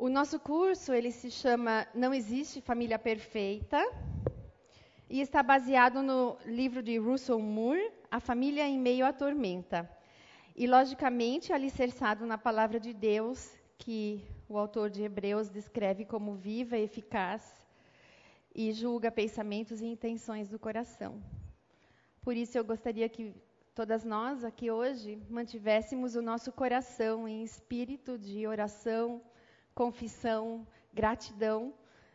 O nosso curso, ele se chama Não Existe Família Perfeita e está baseado no livro de Russell Moore, A Família em Meio à Tormenta. E, logicamente, alicerçado na palavra de Deus, que o autor de Hebreus descreve como viva, eficaz e julga pensamentos e intenções do coração. Por isso, eu gostaria que todas nós aqui hoje mantivéssemos o nosso coração em espírito de oração, confissão, gratidão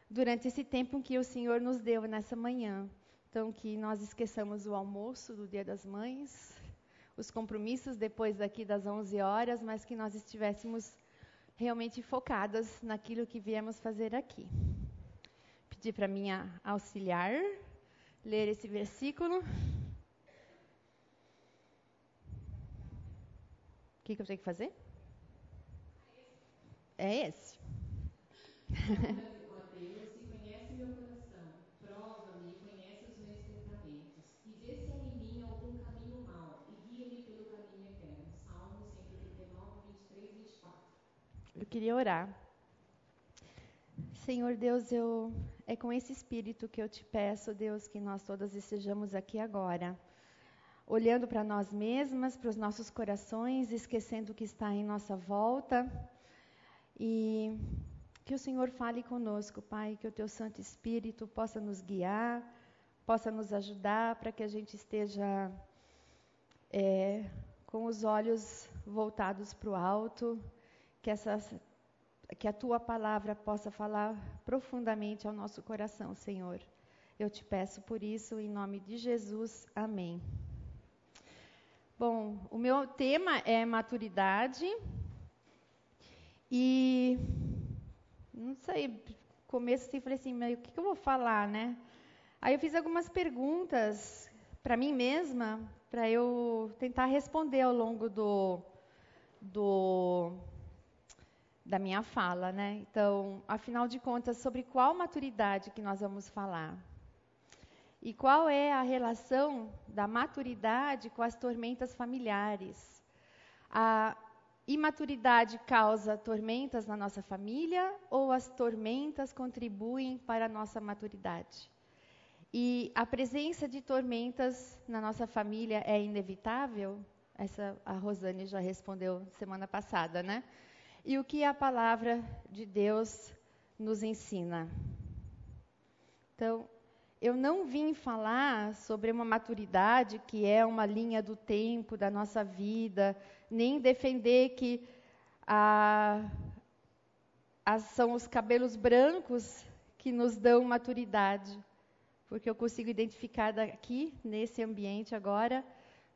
durante esse tempo que o Senhor nos deu nessa manhã. Então, que nós esqueçamos o almoço do Dia das Mães, os compromissos depois daqui das 11 horas, mas que nós estivéssemos realmente focadas naquilo que viemos fazer aqui. Pedi para minha auxiliar ler esse versículo. O que, que eu tenho que fazer? É esse. Eu queria orar. Senhor Deus, eu é com esse espírito que eu te peço, Deus, que nós todas estejamos aqui agora olhando para nós mesmas, para os nossos corações, esquecendo o que está em nossa volta. E que o Senhor fale conosco, Pai, que o teu Santo Espírito possa nos guiar, possa nos ajudar para que a gente esteja é, com os olhos voltados para o alto, que, essas, que a tua palavra possa falar profundamente ao nosso coração, Senhor. Eu te peço por isso, em nome de Jesus. Amém. Bom, o meu tema é maturidade. E não sei, começo assim, falei assim, o que, que eu vou falar, né? Aí eu fiz algumas perguntas para mim mesma, para eu tentar responder ao longo do, do da minha fala, né? Então, afinal de contas, sobre qual maturidade que nós vamos falar? E qual é a relação da maturidade com as tormentas familiares? A imaturidade causa tormentas na nossa família ou as tormentas contribuem para a nossa maturidade? E a presença de tormentas na nossa família é inevitável? Essa a Rosane já respondeu semana passada, né? E o que a palavra de Deus nos ensina? Então, eu não vim falar sobre uma maturidade que é uma linha do tempo da nossa vida, nem defender que são os cabelos brancos que nos dão maturidade, porque eu consigo identificar aqui, nesse ambiente agora,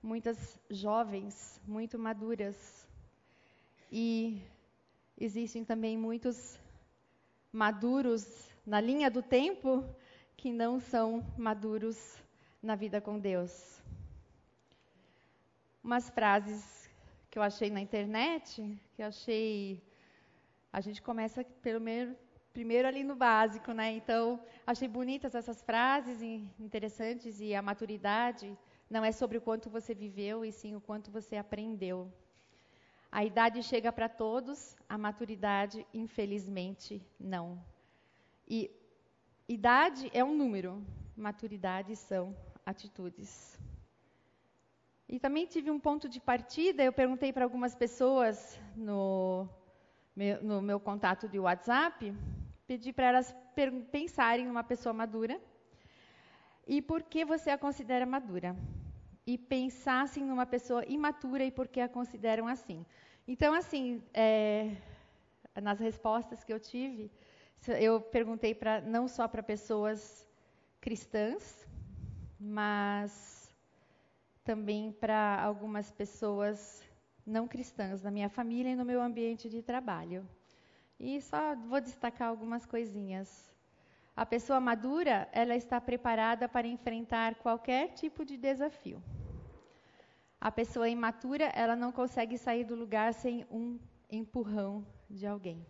muitas jovens, muito maduras. E existem também muitos maduros na linha do tempo que não são maduros na vida com Deus. Umas frases que eu achei na internet, que eu achei. A gente começa pelo menos primeiro ali no básico, né? Então, achei bonitas essas frases interessantes e a maturidade não é sobre o quanto você viveu, e sim o quanto você aprendeu. A idade chega para todos, a maturidade, infelizmente, não. E Idade é um número, maturidade são atitudes. E também tive um ponto de partida, eu perguntei para algumas pessoas no meu, no meu contato de WhatsApp, pedi para elas pensarem numa pessoa madura e por que você a considera madura. E pensassem numa pessoa imatura e por que a consideram assim. Então, assim, é, nas respostas que eu tive, eu perguntei para não só para pessoas cristãs, mas também para algumas pessoas não cristãs na minha família e no meu ambiente de trabalho. E só vou destacar algumas coisinhas. A pessoa madura, ela está preparada para enfrentar qualquer tipo de desafio. A pessoa imatura, ela não consegue sair do lugar sem um empurrão de alguém.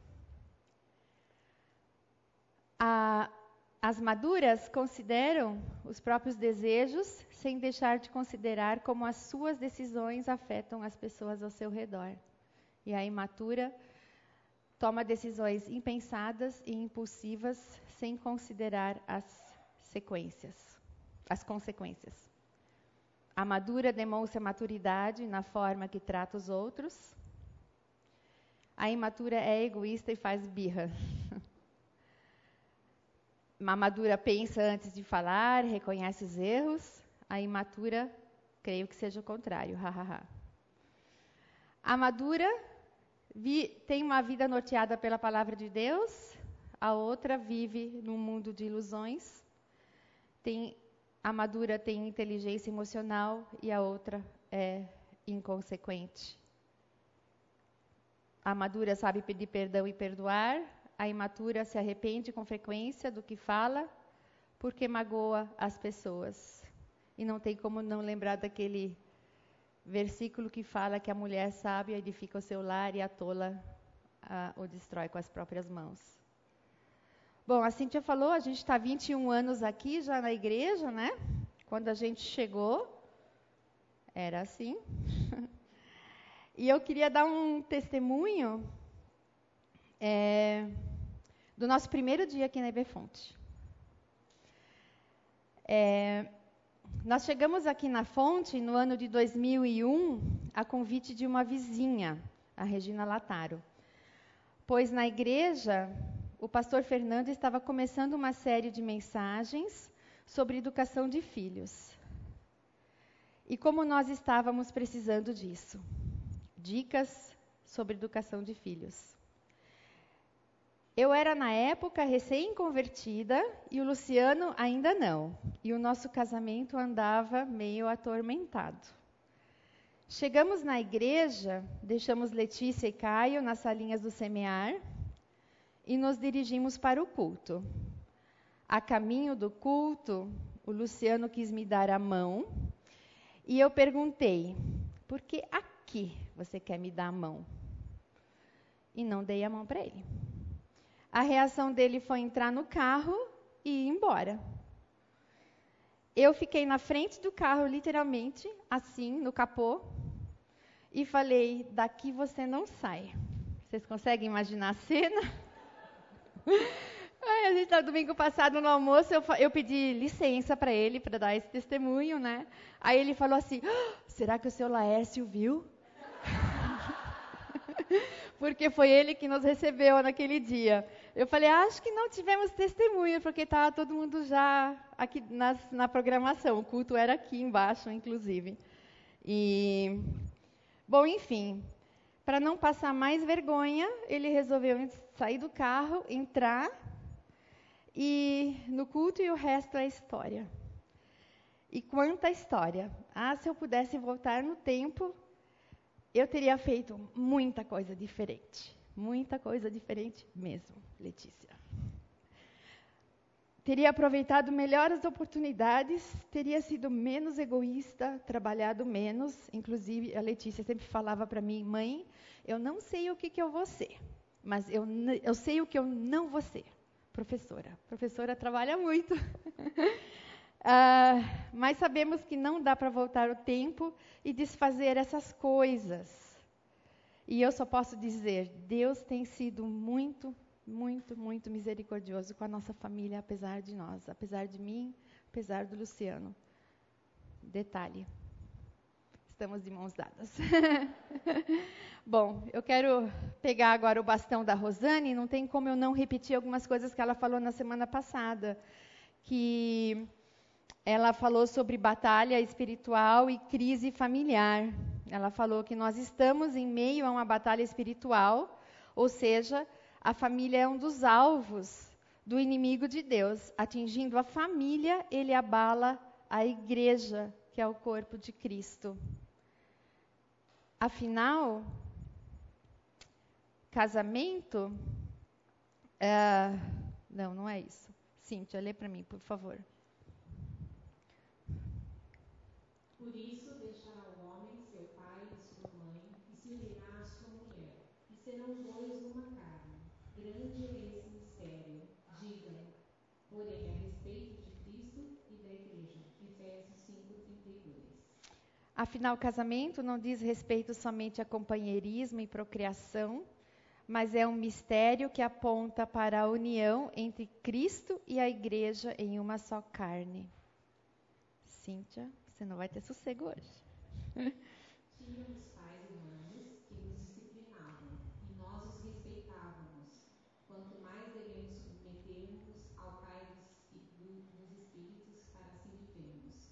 A, as maduras consideram os próprios desejos sem deixar de considerar como as suas decisões afetam as pessoas ao seu redor. E a imatura toma decisões impensadas e impulsivas sem considerar as sequências, as consequências. A madura demonstra maturidade na forma que trata os outros. A imatura é egoísta e faz birra. A madura pensa antes de falar, reconhece os erros. A imatura, creio que seja o contrário. A madura vi, tem uma vida norteada pela palavra de Deus. A outra vive num mundo de ilusões. Tem, a madura tem inteligência emocional e a outra é inconsequente. A madura sabe pedir perdão e perdoar, a imatura se arrepende com frequência do que fala, porque magoa as pessoas. E não tem como não lembrar daquele versículo que fala que a mulher sábia edifica o seu lar e a tola a, o destrói com as próprias mãos. Bom, a Cintia falou, a gente está 21 anos aqui já na igreja, né? Quando a gente chegou, era assim. e eu queria dar um testemunho é, do nosso primeiro dia aqui na Ibefonte. É, nós chegamos aqui na Fonte no ano de 2001 a convite de uma vizinha, a Regina Lataro. Pois na igreja, o pastor Fernando estava começando uma série de mensagens sobre educação de filhos. E como nós estávamos precisando disso? Dicas sobre educação de filhos. Eu era, na época, recém-convertida e o Luciano ainda não. E o nosso casamento andava meio atormentado. Chegamos na igreja, deixamos Letícia e Caio nas salinhas do semear e nos dirigimos para o culto. A caminho do culto, o Luciano quis me dar a mão e eu perguntei: por que aqui você quer me dar a mão? E não dei a mão para ele. A reação dele foi entrar no carro e ir embora. Eu fiquei na frente do carro, literalmente, assim, no capô, e falei: daqui você não sai. Vocês conseguem imaginar a cena? Ai, a gente tá domingo passado no almoço, eu, eu pedi licença para ele para dar esse testemunho, né? Aí ele falou assim: ah, será que o seu Laércio viu? porque foi ele que nos recebeu naquele dia. Eu falei, acho que não tivemos testemunha, porque estava todo mundo já aqui nas, na programação. O culto era aqui embaixo, inclusive. E, bom, enfim, para não passar mais vergonha, ele resolveu sair do carro, entrar e no culto e o resto é história. E quanta história! Ah, se eu pudesse voltar no tempo, eu teria feito muita coisa diferente. Muita coisa diferente mesmo, Letícia. Teria aproveitado melhor as oportunidades, teria sido menos egoísta, trabalhado menos. Inclusive, a Letícia sempre falava para mim, mãe, eu não sei o que, que eu vou ser, mas eu, eu sei o que eu não vou ser. Professora. Professora trabalha muito. Uh, mas sabemos que não dá para voltar o tempo e desfazer essas coisas. E eu só posso dizer: Deus tem sido muito, muito, muito misericordioso com a nossa família, apesar de nós, apesar de mim, apesar do Luciano. Detalhe: estamos de mãos dadas. Bom, eu quero pegar agora o bastão da Rosane, não tem como eu não repetir algumas coisas que ela falou na semana passada. Que ela falou sobre batalha espiritual e crise familiar. Ela falou que nós estamos em meio a uma batalha espiritual, ou seja, a família é um dos alvos do inimigo de Deus. Atingindo a família, ele abala a igreja, que é o corpo de Cristo. Afinal, casamento. Uh, não, não é isso. Cíntia, lê para mim, por favor. Por isso deixará o homem seu pai e sua mãe, e se unirá à sua mulher, e serão os dois uma carne. Grande é esse mistério. Digam, porém, a respeito de Cristo e da igreja. Efésios 5:32. Afinal, o casamento não diz respeito somente a companheirismo e procriação, mas é um mistério que aponta para a união entre Cristo e a igreja em uma só carne. Cíntia, você não vai ter sossego hoje. Tínhamos pais humanos que nos disciplinavam e nós os respeitávamos. Quanto mais devemos submeter-nos ao Pai dos, dos Espíritos para assim vivermos.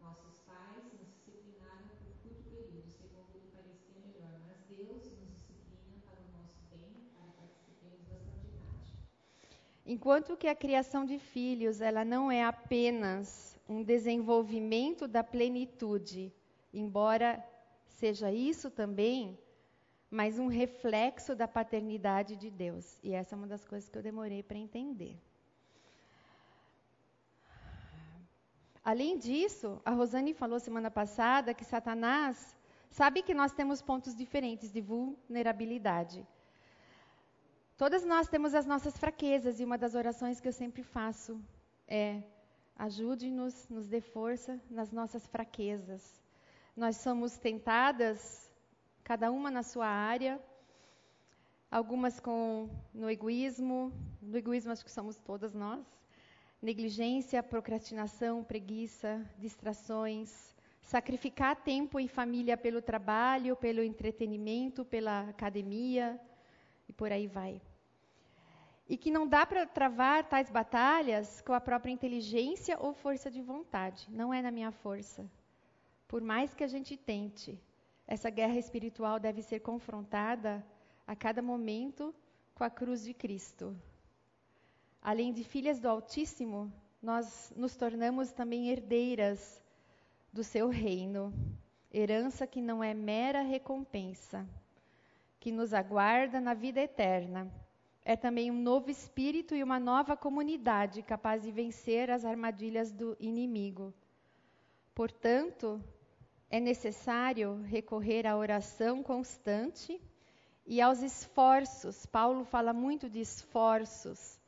Nossos pais nos disciplinaram por curto período, segundo lhe parecia melhor, mas Deus nos disciplina para o nosso bem, para participarmos da santidade. Enquanto que a criação de filhos, ela não é apenas um desenvolvimento da plenitude, embora seja isso também, mas um reflexo da paternidade de Deus. E essa é uma das coisas que eu demorei para entender. Além disso, a Rosane falou semana passada que Satanás sabe que nós temos pontos diferentes de vulnerabilidade. Todas nós temos as nossas fraquezas e uma das orações que eu sempre faço é Ajude-nos, nos dê força nas nossas fraquezas. Nós somos tentadas, cada uma na sua área, algumas com no egoísmo, no egoísmo acho que somos todas nós. Negligência, procrastinação, preguiça, distrações, sacrificar tempo em família pelo trabalho, pelo entretenimento, pela academia e por aí vai e que não dá para travar tais batalhas com a própria inteligência ou força de vontade. Não é na minha força. Por mais que a gente tente, essa guerra espiritual deve ser confrontada a cada momento com a cruz de Cristo. Além de filhas do Altíssimo, nós nos tornamos também herdeiras do seu reino, herança que não é mera recompensa, que nos aguarda na vida eterna é também um novo espírito e uma nova comunidade capaz de vencer as armadilhas do inimigo. Portanto, é necessário recorrer à oração constante e aos esforços. Paulo fala muito de esforços,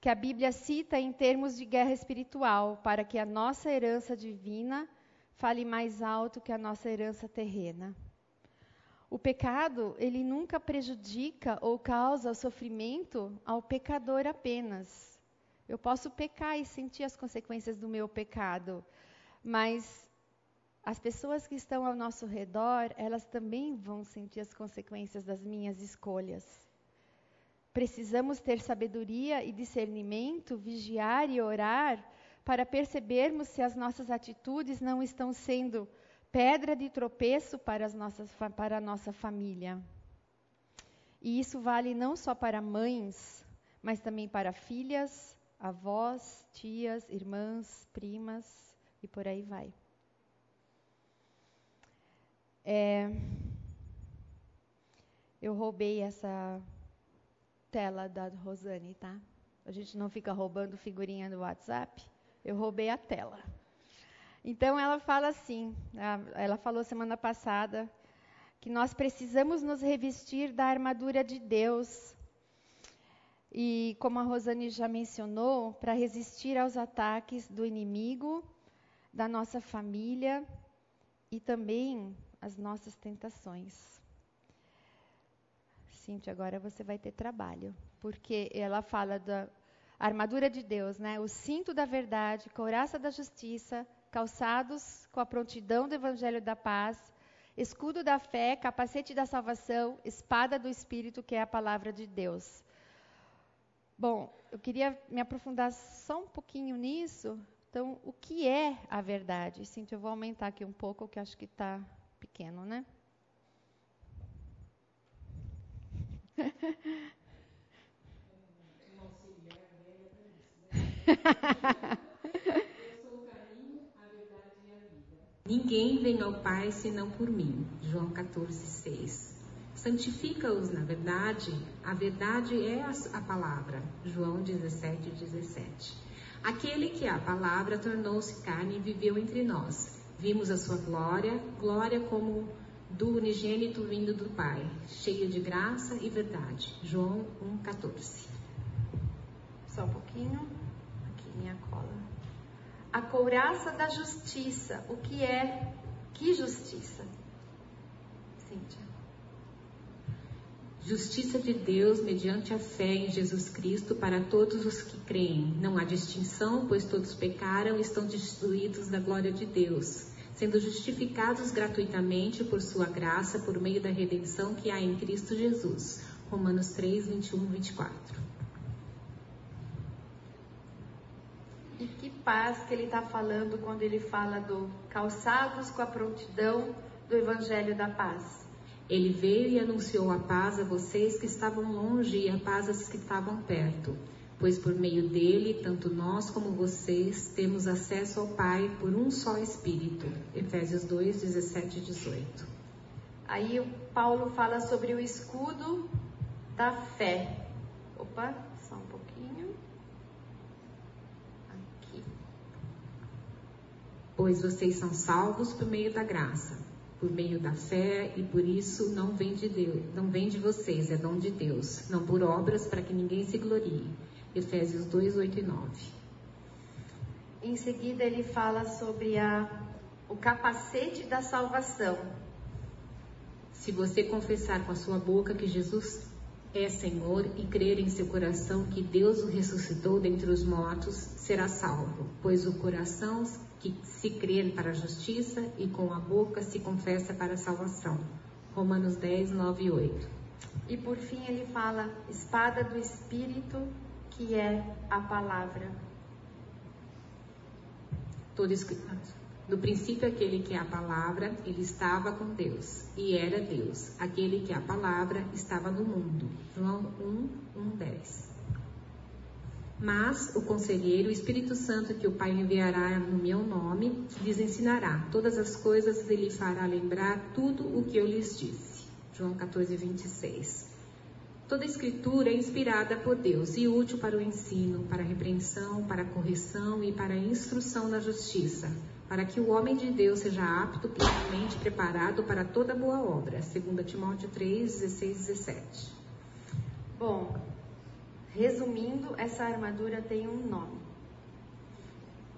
que a Bíblia cita em termos de guerra espiritual, para que a nossa herança divina fale mais alto que a nossa herança terrena. O pecado, ele nunca prejudica ou causa sofrimento ao pecador apenas. Eu posso pecar e sentir as consequências do meu pecado, mas as pessoas que estão ao nosso redor, elas também vão sentir as consequências das minhas escolhas. Precisamos ter sabedoria e discernimento, vigiar e orar para percebermos se as nossas atitudes não estão sendo pedra de tropeço para, as nossas, para a nossa família. E isso vale não só para mães, mas também para filhas, avós, tias, irmãs, primas e por aí vai. É, eu roubei essa tela da Rosane, tá? A gente não fica roubando figurinha do WhatsApp. Eu roubei a tela. Então ela fala assim, ela falou semana passada que nós precisamos nos revestir da armadura de Deus. E como a Rosane já mencionou, para resistir aos ataques do inimigo, da nossa família e também as nossas tentações. Cíntia, agora você vai ter trabalho, porque ela fala da armadura de Deus, né? O cinto da verdade, couraça da justiça, calçados com a prontidão do evangelho da paz, escudo da fé, capacete da salvação, espada do espírito, que é a palavra de Deus. Bom, eu queria me aprofundar só um pouquinho nisso. Então, o que é a verdade? Cintia, eu vou aumentar aqui um pouco, que acho que está pequeno, né? Ninguém vem ao Pai senão por mim. João 14, 6. Santifica-os na verdade, a verdade é a, palavra. João 17, 17. Aquele que a palavra tornou-se carne e viveu entre nós. Vimos a sua glória, glória como do unigênito vindo do Pai, cheio de graça e verdade. João 1,14. Só um pouquinho. Aqui minha cola a couraça da justiça. O que é? Que justiça? Cíntia. Justiça de Deus mediante a fé em Jesus Cristo para todos os que creem. Não há distinção, pois todos pecaram e estão destruídos da glória de Deus, sendo justificados gratuitamente por sua graça por meio da redenção que há em Cristo Jesus. Romanos 3, 21, 24. E que paz que ele está falando quando ele fala do calçados com a prontidão do Evangelho da Paz. Ele veio e anunciou a paz a vocês que estavam longe e a paz aos que estavam perto, pois por meio dele, tanto nós como vocês temos acesso ao Pai por um só Espírito. Efésios 2, 17 e 18. Aí o Paulo fala sobre o escudo da fé. Opa, só um pouquinho. Aqui. Pois vocês são salvos por meio da graça por meio da fé e por isso não vem de Deus, não vem de vocês, é dom de Deus, não por obras para que ninguém se glorie. Efésios 2, 8 e 9. Em seguida ele fala sobre a, o capacete da salvação. Se você confessar com a sua boca que Jesus é Senhor e crer em seu coração que Deus o ressuscitou dentre os mortos, será salvo, pois o coração que se crer para a justiça e com a boca se confessa para a salvação. Romanos 10, 9 e 8. E por fim ele fala, espada do Espírito, que é a palavra. Todo no princípio, aquele que é a palavra, ele estava com Deus e era Deus. Aquele que é a palavra estava no mundo. João 1, 1, 10. Mas o conselheiro, o Espírito Santo, que o Pai enviará no meu nome, lhes ensinará todas as coisas e lhe fará lembrar tudo o que eu lhes disse. João 14, 26. Toda escritura é inspirada por Deus e útil para o ensino, para a repreensão, para a correção e para a instrução na justiça, para que o homem de Deus seja apto, plenamente preparado para toda boa obra. 2 Timóteo 3, 16, 17. Bom, Resumindo, essa armadura tem um nome.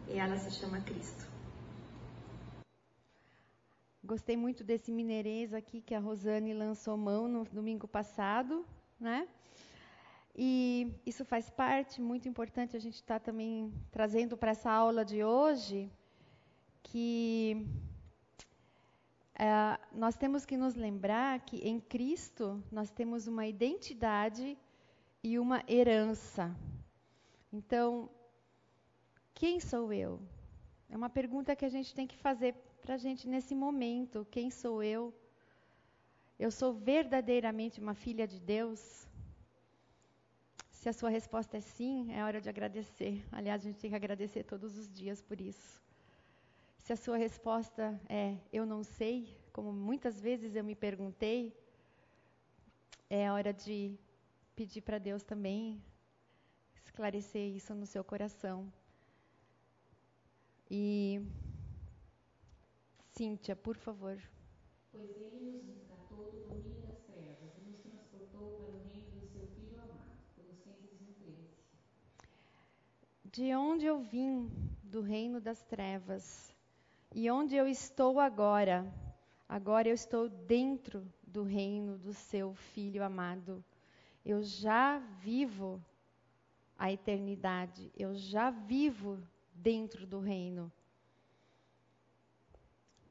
E ela se chama Cristo. Gostei muito desse mineirês aqui que a Rosane lançou mão no domingo passado, né? E isso faz parte, muito importante, a gente está também trazendo para essa aula de hoje, que é, nós temos que nos lembrar que em Cristo nós temos uma identidade e uma herança. Então, quem sou eu? É uma pergunta que a gente tem que fazer para a gente nesse momento. Quem sou eu? Eu sou verdadeiramente uma filha de Deus? Se a sua resposta é sim, é hora de agradecer. Aliás, a gente tem que agradecer todos os dias por isso. Se a sua resposta é eu não sei, como muitas vezes eu me perguntei, é hora de pedir para Deus também esclarecer isso no seu coração. E Cíntia, por favor. Pois ele nos resgatou do domínio das trevas e nos transportou para o reino do seu Filho amado. Colossenses 1,13. De onde eu vim do reino das trevas e onde eu estou agora, agora eu estou dentro do reino do seu Filho amado eu já vivo a eternidade, eu já vivo dentro do reino.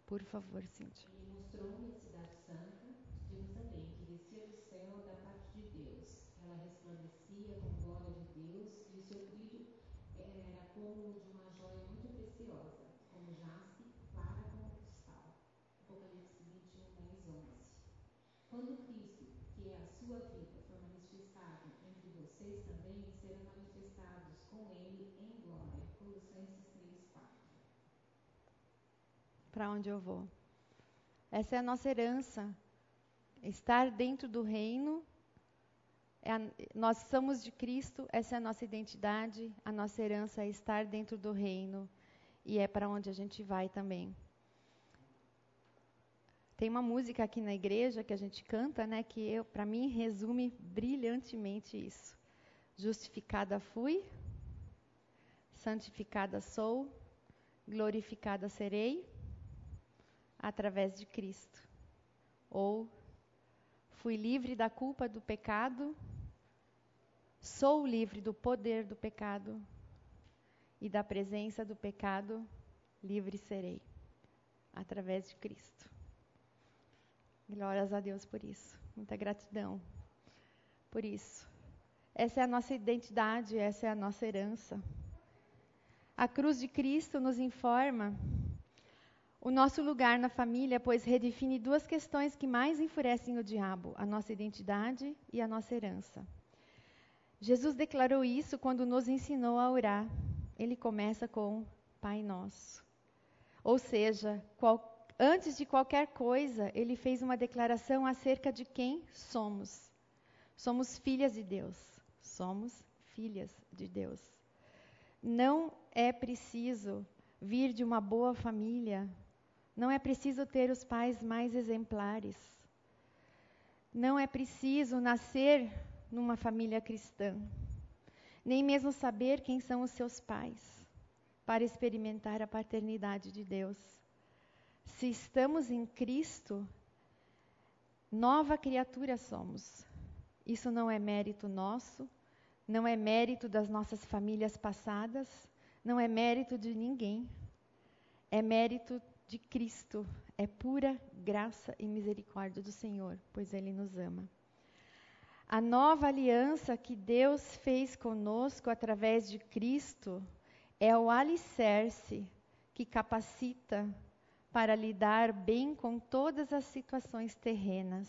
Por favor, Cíntia. Ele mostrou-me a cidade santa, Jerusalém, que descia do céu da parte de Deus. Ela resplandecia com glória de Deus e o seu brilho era como de uma joia muito preciosa, como jaspe, clara como cristal. Apocalipse 21, 10, 11. Quando Cristo, que é a sua vida, vocês também serão manifestados com ele em glória. Colossenses 3, 4. Para onde eu vou? Essa é a nossa herança. Estar dentro do reino. É a, nós somos de Cristo, essa é a nossa identidade, a nossa herança é estar dentro do reino. E é para onde a gente vai também. Tem uma música aqui na igreja que a gente canta, né, que para mim resume brilhantemente isso. Justificada fui, santificada sou, glorificada serei através de Cristo. Ou fui livre da culpa do pecado, sou livre do poder do pecado e da presença do pecado, livre serei através de Cristo. Glórias a Deus por isso. Muita gratidão por isso. Essa é a nossa identidade, essa é a nossa herança. A cruz de Cristo nos informa o nosso lugar na família, pois redefine duas questões que mais enfurecem o diabo: a nossa identidade e a nossa herança. Jesus declarou isso quando nos ensinou a orar. Ele começa com Pai Nosso. Ou seja, qual, antes de qualquer coisa, ele fez uma declaração acerca de quem somos. Somos filhas de Deus somos filhas de Deus. Não é preciso vir de uma boa família, não é preciso ter os pais mais exemplares, não é preciso nascer numa família cristã, nem mesmo saber quem são os seus pais para experimentar a paternidade de Deus. Se estamos em Cristo, nova criatura somos. Isso não é mérito nosso, não é mérito das nossas famílias passadas, não é mérito de ninguém. É mérito de Cristo, é pura graça e misericórdia do Senhor, pois Ele nos ama. A nova aliança que Deus fez conosco através de Cristo é o alicerce que capacita para lidar bem com todas as situações terrenas.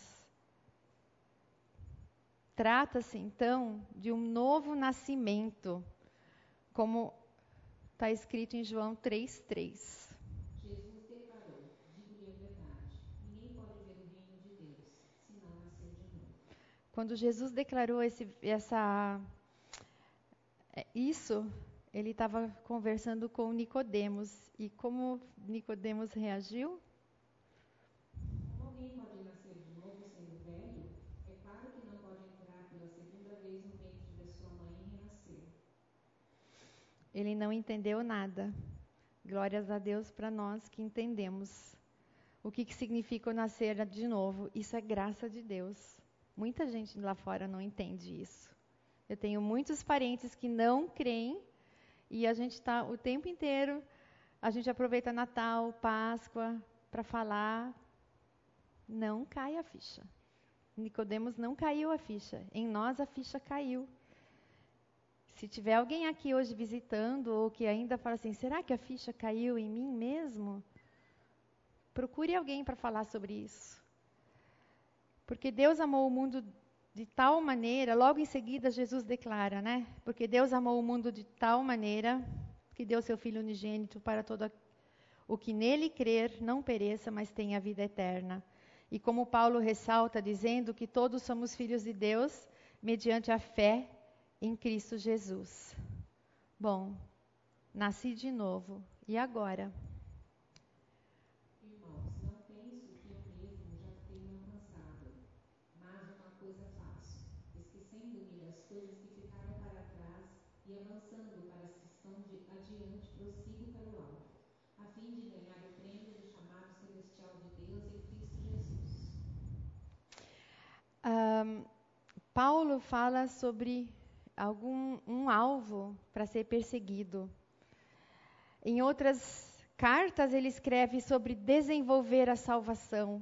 Trata-se, então, de um novo nascimento, como está escrito em João 3,3. Jesus declarou: digo-lhe a verdade, ninguém pode ver o reino de Deus se não nascer de novo. Quando Jesus declarou esse, essa, é, isso, ele estava conversando com Nicodemos. E como Nicodemos reagiu? Ele não entendeu nada. Glórias a Deus para nós que entendemos o que, que significa o nascer de novo. Isso é graça de Deus. Muita gente lá fora não entende isso. Eu tenho muitos parentes que não creem e a gente está o tempo inteiro, a gente aproveita Natal, Páscoa para falar. Não cai a ficha. Nicodemos não caiu a ficha. Em nós a ficha caiu. Se tiver alguém aqui hoje visitando ou que ainda fala assim, será que a ficha caiu em mim mesmo? Procure alguém para falar sobre isso. Porque Deus amou o mundo de tal maneira, logo em seguida Jesus declara, né? Porque Deus amou o mundo de tal maneira que deu seu Filho unigênito para todo o que nele crer não pereça, mas tenha vida eterna. E como Paulo ressalta, dizendo que todos somos filhos de Deus mediante a fé em Cristo Jesus. Bom, nasci de novo. E agora? Irmãos, não penso que eu mesmo já tenho alcançado, mas uma coisa faço, esquecendo-me das coisas que ficaram para trás e avançando para as que estão de adiante, prossigo pelo alto, a fim de ganhar o prêmio do chamado celestial de Deus em Cristo Jesus. Um, Paulo fala sobre algum um alvo para ser perseguido. Em outras cartas, ele escreve sobre desenvolver a salvação,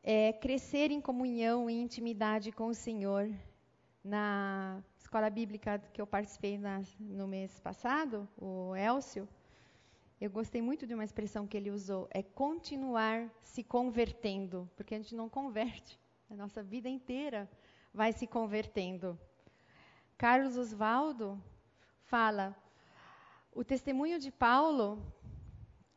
é, crescer em comunhão e intimidade com o Senhor. Na escola bíblica que eu participei na, no mês passado, o Elcio, eu gostei muito de uma expressão que ele usou, é continuar se convertendo, porque a gente não converte, a nossa vida inteira vai se convertendo. Carlos Osvaldo fala: o testemunho de Paulo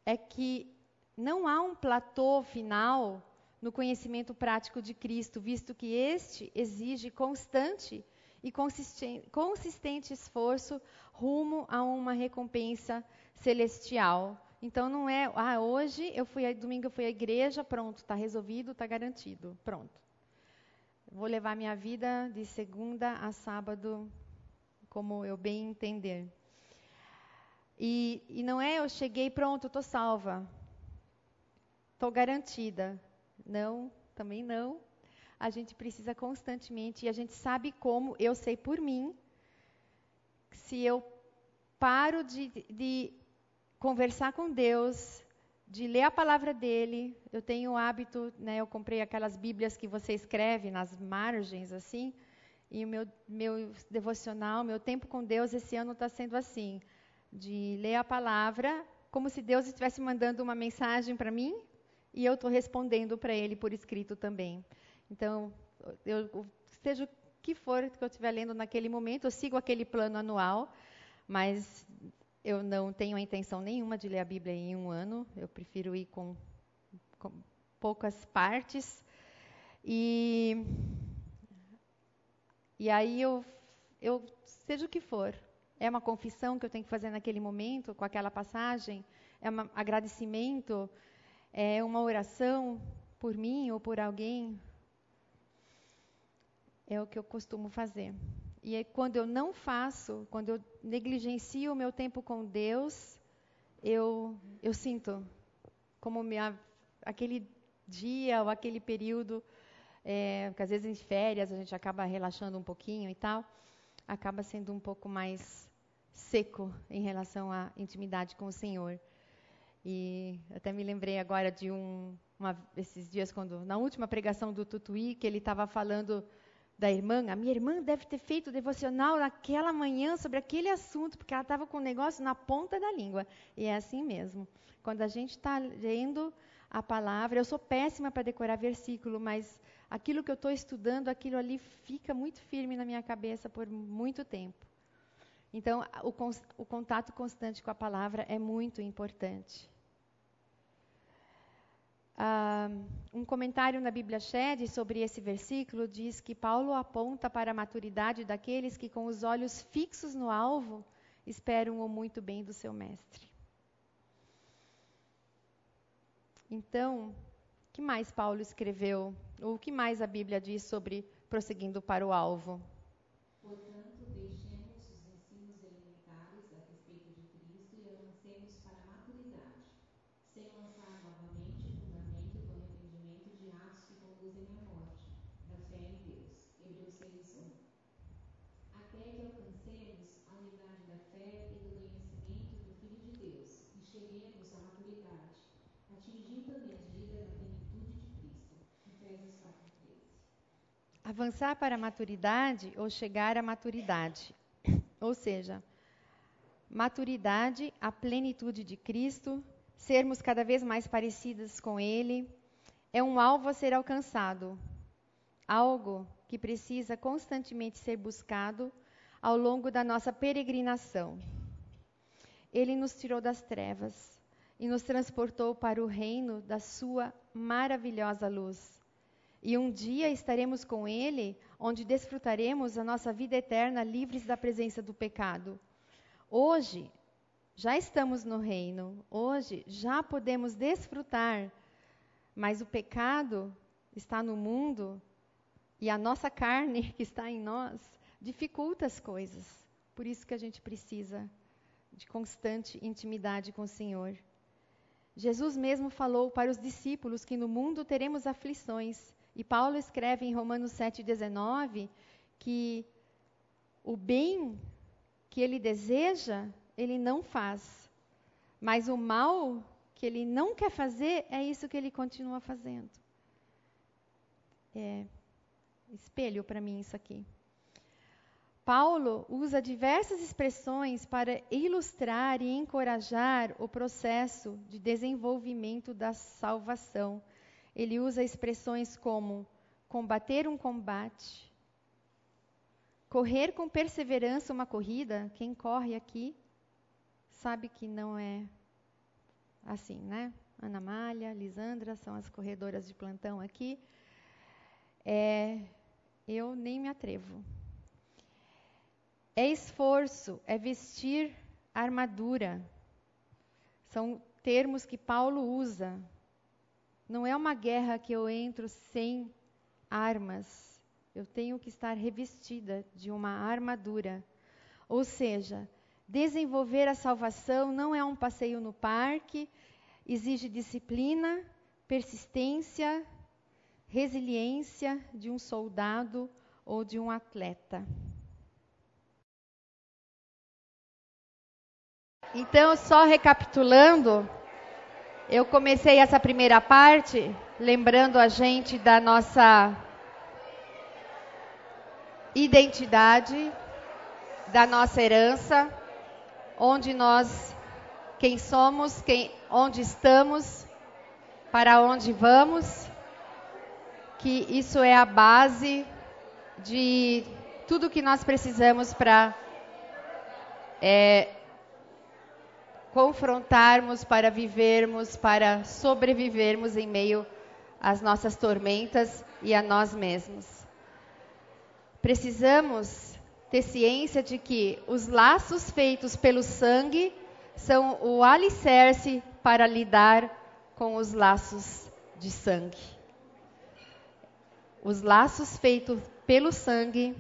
é que não há um platô final no conhecimento prático de Cristo, visto que este exige constante e consistente, consistente esforço rumo a uma recompensa celestial. Então não é, ah, hoje eu fui, domingo eu fui à igreja, pronto, está resolvido, está garantido, pronto. Vou levar minha vida de segunda a sábado, como eu bem entender. E, e não é eu cheguei, pronto, estou salva. Estou garantida. Não, também não. a gente precisa constantemente, e a gente sabe como, eu sei por mim, se eu paro de, de conversar com Deus, de ler a palavra dele, eu tenho o hábito, né, eu comprei aquelas bíblias que você escreve nas margens, assim, e o meu, meu devocional, meu tempo com Deus esse ano está sendo assim, de ler a palavra como se Deus estivesse mandando uma mensagem para mim e eu estou respondendo para Ele por escrito também. Então, eu, seja o que for que eu estiver lendo naquele momento, eu sigo aquele plano anual, mas eu não tenho a intenção nenhuma de ler a Bíblia em um ano. Eu prefiro ir com, com poucas partes. E, e aí eu, eu, seja o que for, é uma confissão que eu tenho que fazer naquele momento, com aquela passagem, é um agradecimento, é uma oração por mim ou por alguém, é o que eu costumo fazer. E quando eu não faço, quando eu negligencio o meu tempo com Deus, eu, eu sinto como minha, aquele dia ou aquele período, é, que às vezes em férias a gente acaba relaxando um pouquinho e tal, acaba sendo um pouco mais seco em relação à intimidade com o Senhor. E até me lembrei agora de um, uma, esses dias, quando na última pregação do Tutuí, que ele estava falando da irmã, a minha irmã deve ter feito o devocional naquela manhã sobre aquele assunto, porque ela estava com o negócio na ponta da língua. E é assim mesmo. Quando a gente está lendo a palavra, eu sou péssima para decorar versículo, mas aquilo que eu estou estudando, aquilo ali fica muito firme na minha cabeça por muito tempo. Então, o, o contato constante com a palavra é muito importante. Uh, um comentário na Bíblia Shed sobre esse versículo diz que Paulo aponta para a maturidade daqueles que, com os olhos fixos no alvo, esperam o muito bem do seu mestre. Então, o que mais Paulo escreveu? Ou o que mais a Bíblia diz sobre prosseguindo para o alvo? Avançar para a maturidade ou chegar à maturidade. Ou seja, maturidade, a plenitude de Cristo, sermos cada vez mais parecidas com Ele, é um alvo a ser alcançado, algo que precisa constantemente ser buscado ao longo da nossa peregrinação. Ele nos tirou das trevas e nos transportou para o reino da Sua maravilhosa luz. E um dia estaremos com Ele, onde desfrutaremos a nossa vida eterna livres da presença do pecado. Hoje, já estamos no reino, hoje já podemos desfrutar, mas o pecado está no mundo e a nossa carne que está em nós dificulta as coisas. Por isso que a gente precisa de constante intimidade com o Senhor. Jesus mesmo falou para os discípulos que no mundo teremos aflições, e Paulo escreve em Romanos 7,19 que o bem que ele deseja, ele não faz. Mas o mal que ele não quer fazer, é isso que ele continua fazendo. É espelho para mim isso aqui. Paulo usa diversas expressões para ilustrar e encorajar o processo de desenvolvimento da salvação ele usa expressões como combater um combate, correr com perseverança uma corrida. Quem corre aqui sabe que não é assim, né? Ana Malha, Lisandra são as corredoras de plantão aqui. É, eu nem me atrevo. É esforço, é vestir armadura. São termos que Paulo usa não é uma guerra que eu entro sem armas. Eu tenho que estar revestida de uma armadura. Ou seja, desenvolver a salvação não é um passeio no parque, exige disciplina, persistência, resiliência de um soldado ou de um atleta. Então, só recapitulando, eu comecei essa primeira parte lembrando a gente da nossa identidade, da nossa herança, onde nós, quem somos, quem, onde estamos, para onde vamos, que isso é a base de tudo que nós precisamos para é, confrontarmos, para vivermos, para sobrevivermos em meio às nossas tormentas e a nós mesmos. Precisamos ter ciência de que os laços feitos pelo sangue são o alicerce para lidar com os laços de sangue. Os laços feitos pelo sangue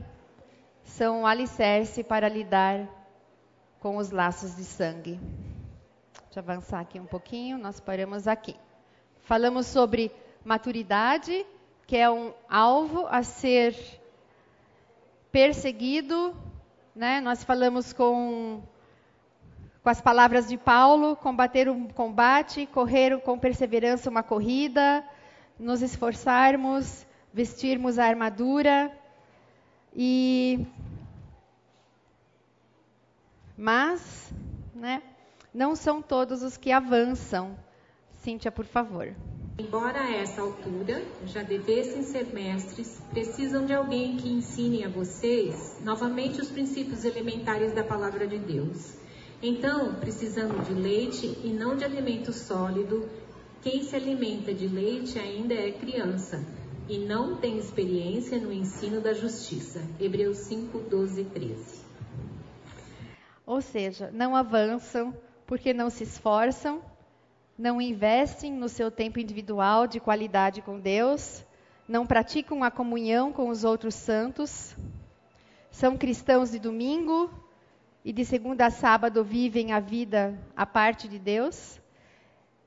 são o alicerce para lidar com os laços de sangue. Deixa eu avançar aqui um pouquinho, nós paramos aqui. Falamos sobre maturidade, que é um alvo a ser perseguido, né? Nós falamos com com as palavras de Paulo, combater um combate, correr com perseverança uma corrida, nos esforçarmos, vestirmos a armadura e mas, né, não são todos os que avançam. Cíntia, por favor. Embora a essa altura já devessem ser mestres, precisam de alguém que ensine a vocês novamente os princípios elementares da palavra de Deus. Então, precisando de leite e não de alimento sólido, quem se alimenta de leite ainda é criança e não tem experiência no ensino da justiça. Hebreus 5, 12 e 13. Ou seja, não avançam porque não se esforçam, não investem no seu tempo individual de qualidade com Deus, não praticam a comunhão com os outros santos, são cristãos de domingo e de segunda a sábado vivem a vida à parte de Deus,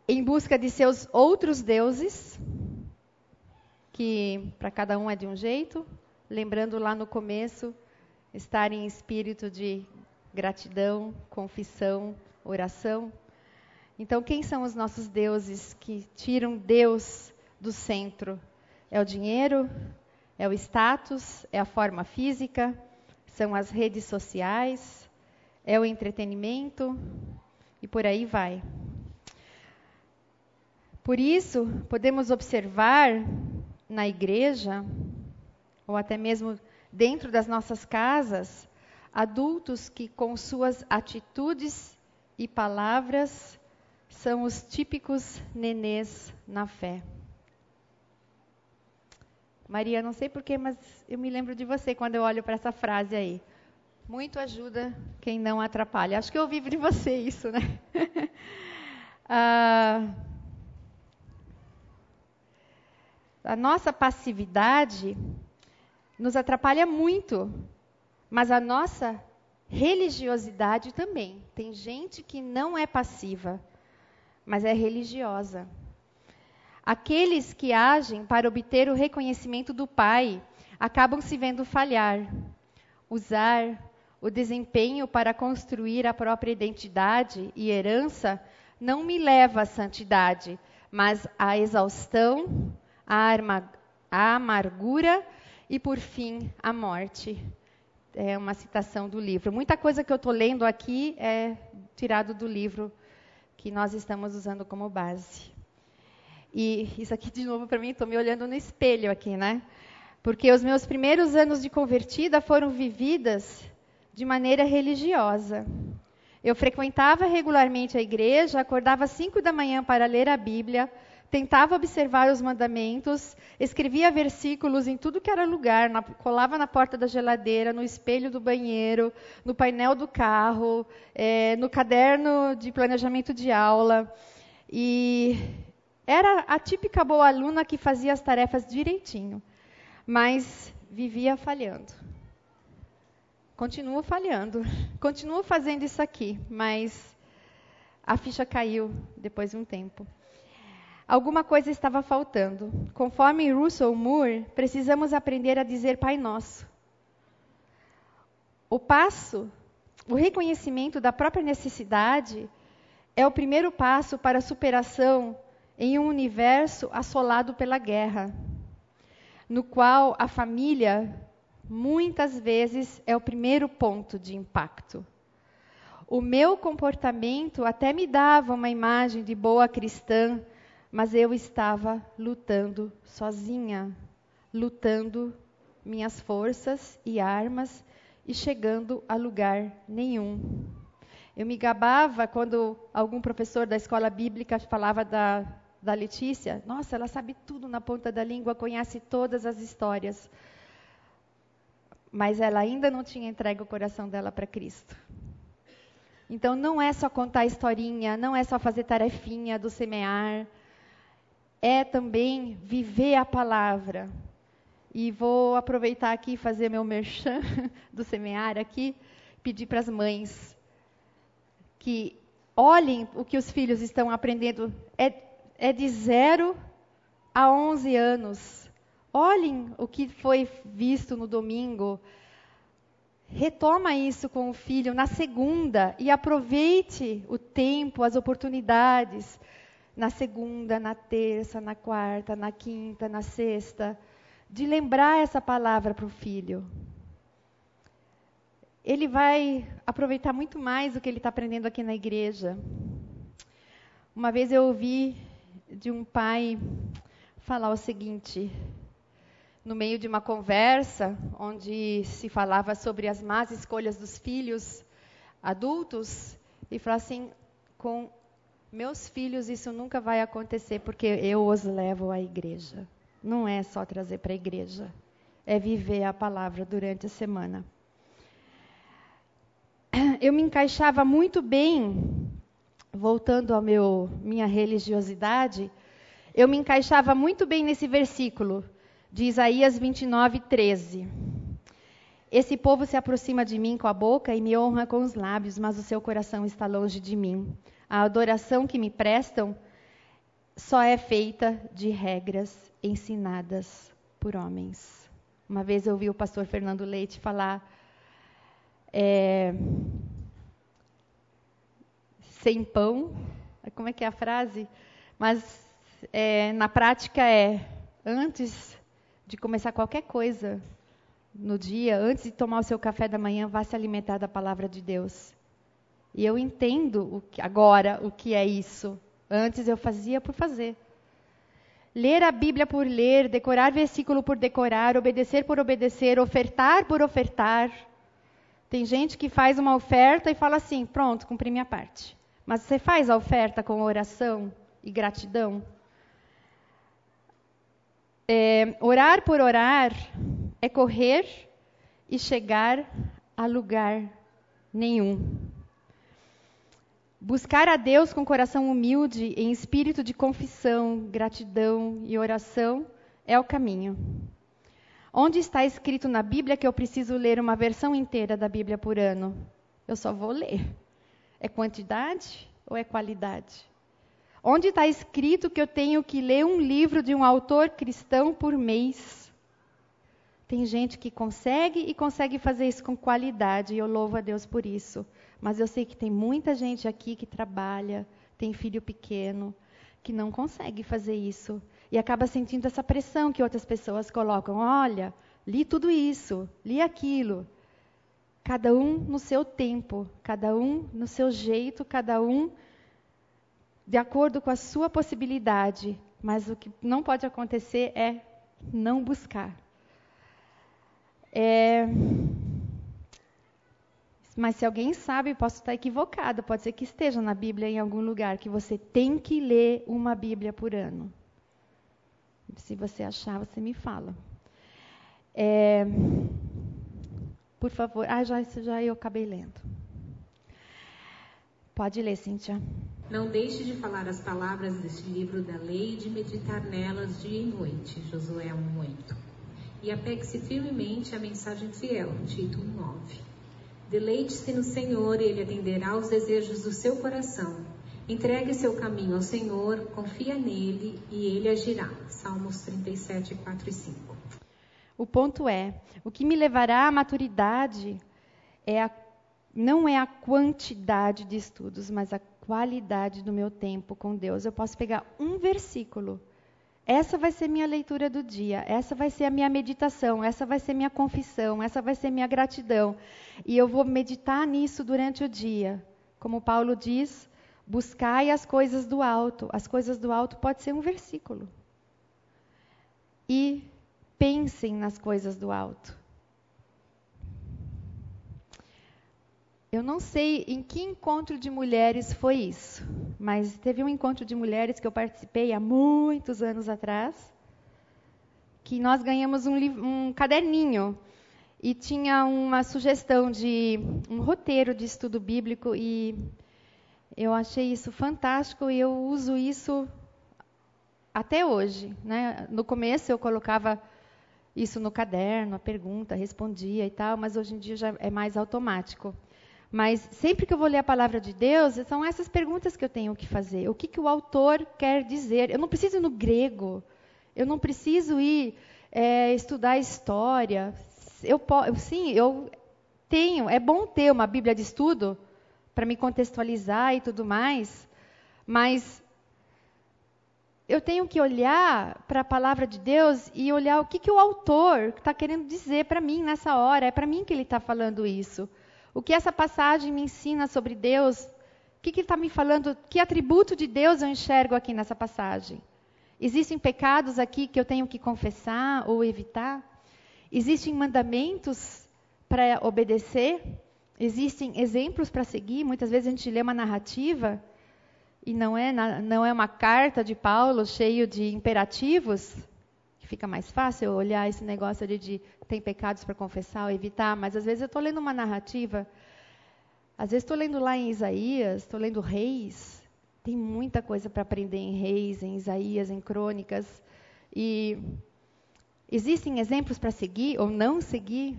em busca de seus outros deuses, que para cada um é de um jeito, lembrando lá no começo, estar em espírito de gratidão, confissão, oração. Então, quem são os nossos deuses que tiram Deus do centro? É o dinheiro? É o status? É a forma física? São as redes sociais? É o entretenimento? E por aí vai. Por isso, podemos observar na igreja, ou até mesmo dentro das nossas casas, adultos que, com suas atitudes e palavras, são os típicos nenês na fé. Maria, não sei porquê, mas eu me lembro de você quando eu olho para essa frase aí. Muito ajuda quem não atrapalha. Acho que eu ouvi de você isso, né? ah, a nossa passividade nos atrapalha muito, mas a nossa religiosidade também. Tem gente que não é passiva, mas é religiosa. Aqueles que agem para obter o reconhecimento do Pai acabam se vendo falhar. Usar o desempenho para construir a própria identidade e herança não me leva à santidade, mas à exaustão, à, amargura e, por fim, à morte. É uma citação do livro. Muita coisa que eu estou lendo aqui é tirado do livro que nós estamos usando como base. E isso aqui, de novo, para mim, estou me olhando no espelho aqui, né? Porque os meus primeiros anos de convertida foram vividas de maneira religiosa. Eu frequentava regularmente a igreja, acordava às cinco da manhã para ler a Bíblia, tentava observar os mandamentos, escrevia versículos em tudo que era lugar, na, colava na porta da geladeira, no espelho do banheiro, no painel do carro, é, no caderno de planejamento de aula. E era a típica boa aluna que fazia as tarefas direitinho, mas vivia falhando. Continuo falhando, continuo fazendo isso aqui, mas a ficha caiu depois de um tempo. Alguma coisa estava faltando. Conforme Russell Moore, precisamos aprender a dizer Pai Nosso. O passo, o reconhecimento da própria necessidade, é o primeiro passo para a superação em um universo assolado pela guerra, no qual a família muitas vezes é o primeiro ponto de impacto. O meu comportamento até me dava uma imagem de boa cristã, mas eu estava lutando sozinha, lutando minhas forças e armas e chegando a lugar nenhum. Eu me gabava quando algum professor da escola bíblica falava da, da Letícia. Nossa, ela sabe tudo na ponta da língua, conhece todas as histórias. Mas ela ainda não tinha entregue o coração dela para Cristo. Então não é só contar historinha, não é só fazer tarefinha do semear, é também viver a palavra. E vou aproveitar aqui e fazer meu merchan do semear aqui, pedir para as mães que olhem o que os filhos estão aprendendo. É, é de 0 a 11 anos. Olhem o que foi visto no domingo, retoma isso com o filho na segunda e aproveite o tempo, as oportunidades na segunda, na terça, na quarta, na quinta, na sexta, de lembrar essa palavra para o filho. Ele vai aproveitar muito mais o que ele está aprendendo aqui na igreja. Uma vez eu ouvi de um pai falar o seguinte: no meio de uma conversa onde se falava sobre as más escolhas dos filhos adultos, e falou assim: com meus filhos isso nunca vai acontecer porque eu os levo à igreja. Não é só trazer para a igreja, é viver a palavra durante a semana. Eu me encaixava muito bem, voltando à minha religiosidade, eu me encaixava muito bem nesse versículo de Isaías 29, 13. Esse povo se aproxima de mim com a boca e me honra com os lábios, mas o seu coração está longe de mim. A adoração que me prestam só é feita de regras ensinadas por homens. Uma vez eu ouvi o pastor Fernando Leite falar é, sem pão, como é que é a frase? Mas é, na prática é antes de começar qualquer coisa no dia, antes de tomar o seu café da manhã, vá se alimentar da palavra de Deus. E eu entendo que, agora o que é isso. Antes eu fazia por fazer. Ler a Bíblia por ler, decorar versículo por decorar, obedecer por obedecer, ofertar por ofertar. Tem gente que faz uma oferta e fala assim: pronto, cumpri minha parte. Mas você faz a oferta com oração e gratidão? É, orar por orar é correr e chegar a lugar nenhum. Buscar a Deus com coração humilde, em espírito de confissão, gratidão e oração é o caminho. Onde está escrito na Bíblia que eu preciso ler uma versão inteira da Bíblia por ano? Eu só vou ler. É quantidade ou é qualidade? Onde está escrito que eu tenho que ler um livro de um autor cristão por mês? Tem gente que consegue e consegue fazer isso com qualidade, e eu louvo a Deus por isso. Mas eu sei que tem muita gente aqui que trabalha, tem filho pequeno, que não consegue fazer isso. E acaba sentindo essa pressão que outras pessoas colocam. Olha, li tudo isso, li aquilo. Cada um no seu tempo, cada um no seu jeito, cada um de acordo com a sua possibilidade, mas o que não pode acontecer é não buscar. É... Mas se alguém sabe, posso estar equivocado, pode ser que esteja na Bíblia em algum lugar que você tem que ler uma Bíblia por ano. Se você achar, você me fala. É... Por favor. Ah, já, já eu acabei lendo. Pode ler, Cíntia. Não deixe de falar as palavras deste livro da lei e de meditar nelas dia e noite. Josué 1:8. E apegue-se firmemente à mensagem fiel. Tito 1:9. Deleite-se no Senhor e ele atenderá aos desejos do seu coração. Entregue seu caminho ao Senhor, confia nele e ele agirá. Salmos 37, 4 e 5. O ponto é: o que me levará à maturidade é a, não é a quantidade de estudos, mas a qualidade do meu tempo com Deus. Eu posso pegar um versículo. Essa vai ser minha leitura do dia, essa vai ser a minha meditação, essa vai ser minha confissão, essa vai ser minha gratidão. E eu vou meditar nisso durante o dia. Como Paulo diz, buscai as coisas do alto. As coisas do alto pode ser um versículo. E pensem nas coisas do alto. Eu não sei em que encontro de mulheres foi isso, mas teve um encontro de mulheres que eu participei há muitos anos atrás, que nós ganhamos um, um caderninho e tinha uma sugestão de um roteiro de estudo bíblico e eu achei isso fantástico e eu uso isso até hoje. Né? No começo eu colocava isso no caderno, a pergunta, respondia e tal, mas hoje em dia já é mais automático. Mas sempre que eu vou ler a palavra de Deus, são essas perguntas que eu tenho que fazer. O que, que o autor quer dizer? Eu não preciso ir no grego, eu não preciso ir é, estudar história. Eu, sim, eu tenho, é bom ter uma Bíblia de estudo para me contextualizar e tudo mais, mas eu tenho que olhar para a palavra de Deus e olhar o que, que o autor está querendo dizer para mim nessa hora. É para mim que ele está falando isso. O que essa passagem me ensina sobre Deus? O que, que ele está me falando? Que atributo de Deus eu enxergo aqui nessa passagem? Existem pecados aqui que eu tenho que confessar ou evitar? Existem mandamentos para obedecer? Existem exemplos para seguir? Muitas vezes a gente lê uma narrativa e não é, não é uma carta de Paulo cheio de imperativos, fica mais fácil olhar esse negócio de, de tem pecados para confessar ou evitar, mas às vezes eu estou lendo uma narrativa, às vezes estou lendo lá em Isaías, estou lendo Reis, tem muita coisa para aprender em Reis, em Isaías, em Crônicas, e existem exemplos para seguir ou não seguir.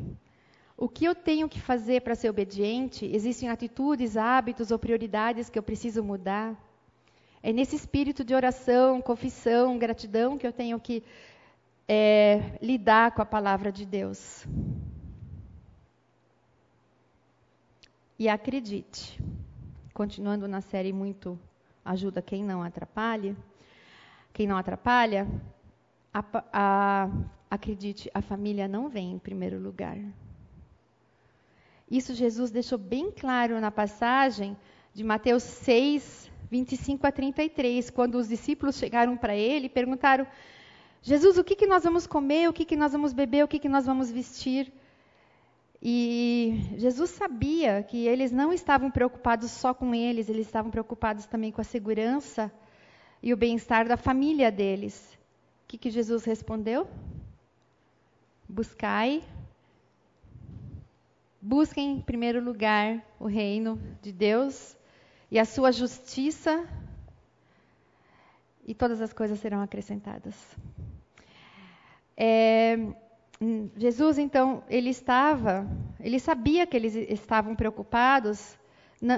O que eu tenho que fazer para ser obediente? Existem atitudes, hábitos ou prioridades que eu preciso mudar? É nesse espírito de oração, confissão, gratidão que eu tenho que é, lidar com a palavra de Deus. E acredite, continuando na série muito ajuda quem não atrapalha, quem não atrapalha, a, a, acredite, a família não vem em primeiro lugar. Isso Jesus deixou bem claro na passagem de Mateus 6, 25 a 33, quando os discípulos chegaram para ele e perguntaram: Jesus, o que, que nós vamos comer, o que, que nós vamos beber, o que, que nós vamos vestir? E Jesus sabia que eles não estavam preocupados só com eles, eles estavam preocupados também com a segurança e o bem-estar da família deles. O que, que Jesus respondeu? Buscai, busquem em primeiro lugar o reino de Deus e a sua justiça, e todas as coisas serão acrescentadas. É, Jesus, então, ele estava, ele sabia que eles estavam preocupados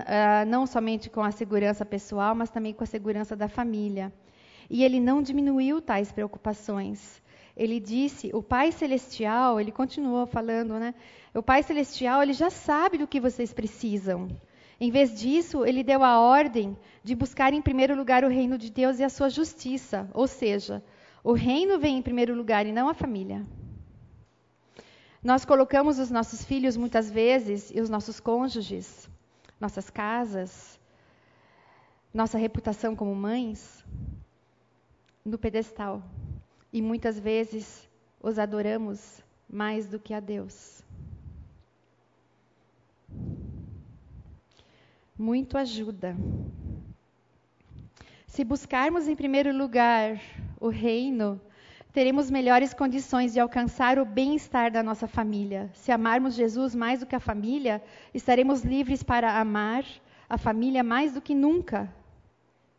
ah, não somente com a segurança pessoal, mas também com a segurança da família. E ele não diminuiu tais preocupações. Ele disse, o Pai Celestial, ele continuou falando, né? O Pai Celestial, ele já sabe do que vocês precisam. Em vez disso, ele deu a ordem de buscar em primeiro lugar o reino de Deus e a sua justiça, ou seja, o reino vem em primeiro lugar e não a família. Nós colocamos os nossos filhos muitas vezes e os nossos cônjuges, nossas casas, nossa reputação como mães no pedestal. E muitas vezes os adoramos mais do que a Deus. Muito ajuda. Se buscarmos em primeiro lugar o reino, teremos melhores condições de alcançar o bem-estar da nossa família. Se amarmos Jesus mais do que a família, estaremos livres para amar a família mais do que nunca.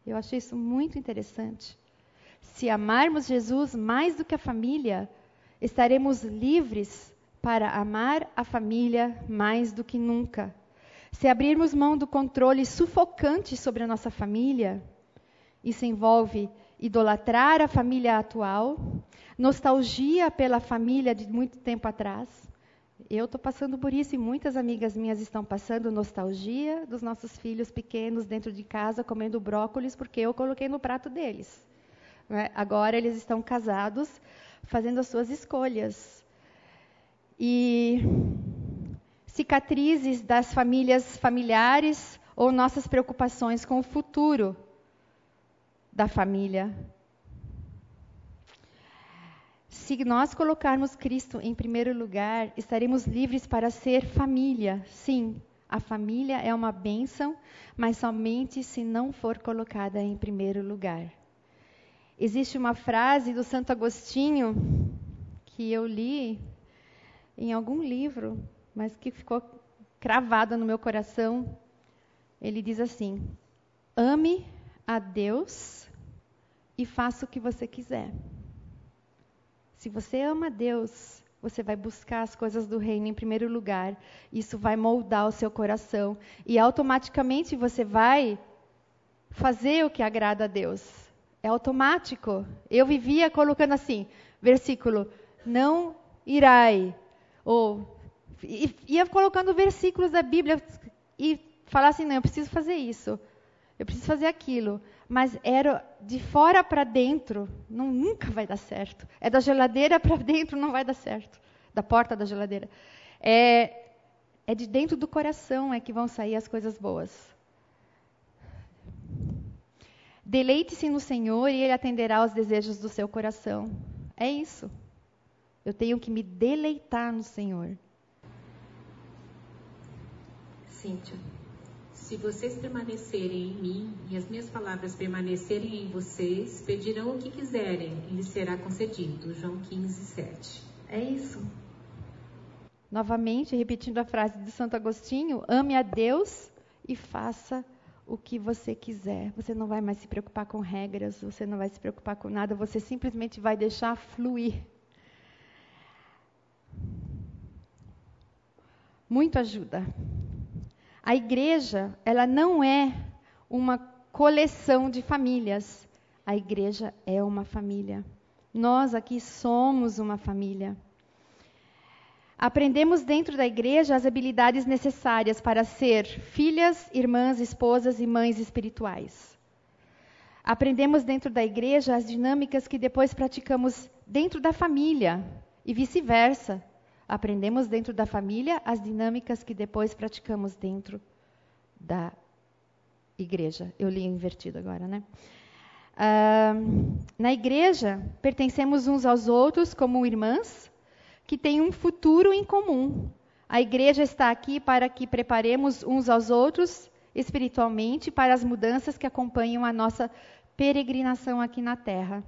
Eu achei isso muito interessante. Se amarmos Jesus mais do que a família, estaremos livres para amar a família mais do que nunca. Se abrirmos mão do controle sufocante sobre a nossa família, isso envolve idolatrar a família atual, nostalgia pela família de muito tempo atrás. Eu estou passando por isso e muitas amigas minhas estão passando nostalgia dos nossos filhos pequenos dentro de casa comendo brócolis porque eu coloquei no prato deles. Né? Agora eles estão casados, fazendo as suas escolhas. E cicatrizes das famílias familiares ou nossas preocupações com o futuro da família. Se nós colocarmos Cristo em primeiro lugar, estaremos livres para ser família. Sim, a família é uma bênção, mas somente se não for colocada em primeiro lugar. Existe uma frase do Santo Agostinho que eu li em algum livro, mas que ficou cravada no meu coração. Ele diz assim: Ame a Deus e faça o que você quiser. Se você ama Deus, você vai buscar as coisas do reino em primeiro lugar. Isso vai moldar o seu coração e automaticamente você vai fazer o que agrada a Deus. É automático. Eu vivia colocando assim, versículo: não irai ou ia colocando versículos da Bíblia e falar assim, não, eu preciso fazer isso, eu preciso fazer aquilo. Mas era de fora para dentro, não, nunca vai dar certo. É da geladeira para dentro, não vai dar certo. Da porta da geladeira. É, é de dentro do coração é que vão sair as coisas boas. Deleite-se no Senhor e Ele atenderá aos desejos do seu coração. É isso. Eu tenho que me deleitar no Senhor. Cíntia, se vocês permanecerem em mim e as minhas palavras permanecerem em vocês, pedirão o que quiserem e lhes será concedido. João 15, 7. É isso. Novamente, repetindo a frase de Santo Agostinho: ame a Deus e faça o que você quiser. Você não vai mais se preocupar com regras, você não vai se preocupar com nada, você simplesmente vai deixar fluir. Muito ajuda. A igreja, ela não é uma coleção de famílias. A igreja é uma família. Nós aqui somos uma família. Aprendemos dentro da igreja as habilidades necessárias para ser filhas, irmãs, esposas e mães espirituais. Aprendemos dentro da igreja as dinâmicas que depois praticamos dentro da família e vice-versa. Aprendemos dentro da família as dinâmicas que depois praticamos dentro da igreja. Eu li invertido agora, né? Uh, na igreja, pertencemos uns aos outros como irmãs que têm um futuro em comum. A igreja está aqui para que preparemos uns aos outros espiritualmente para as mudanças que acompanham a nossa peregrinação aqui na terra.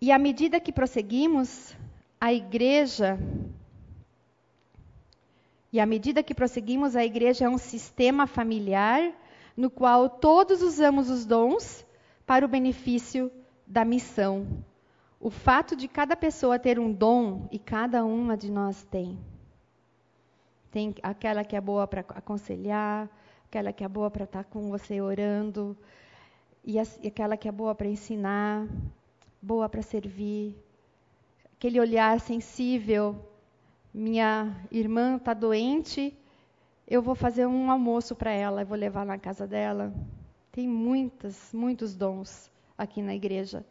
E à medida que prosseguimos, a igreja. E à medida que prosseguimos, a igreja é um sistema familiar no qual todos usamos os dons para o benefício da missão. O fato de cada pessoa ter um dom, e cada uma de nós tem. Tem aquela que é boa para aconselhar, aquela que é boa para estar com você orando, e aquela que é boa para ensinar, boa para servir, aquele olhar sensível. Minha irmã está doente, eu vou fazer um almoço para ela, eu vou levar na casa dela. Tem muitos, muitos dons aqui na igreja.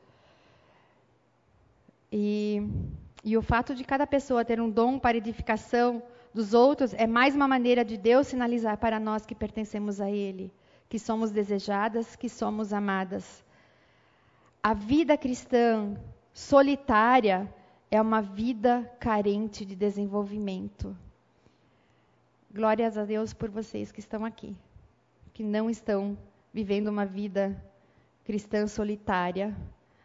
E, e o fato de cada pessoa ter um dom para edificação dos outros é mais uma maneira de Deus sinalizar para nós que pertencemos a Ele, que somos desejadas, que somos amadas. A vida cristã solitária é uma vida carente de desenvolvimento. Glórias a Deus por vocês que estão aqui, que não estão vivendo uma vida cristã solitária.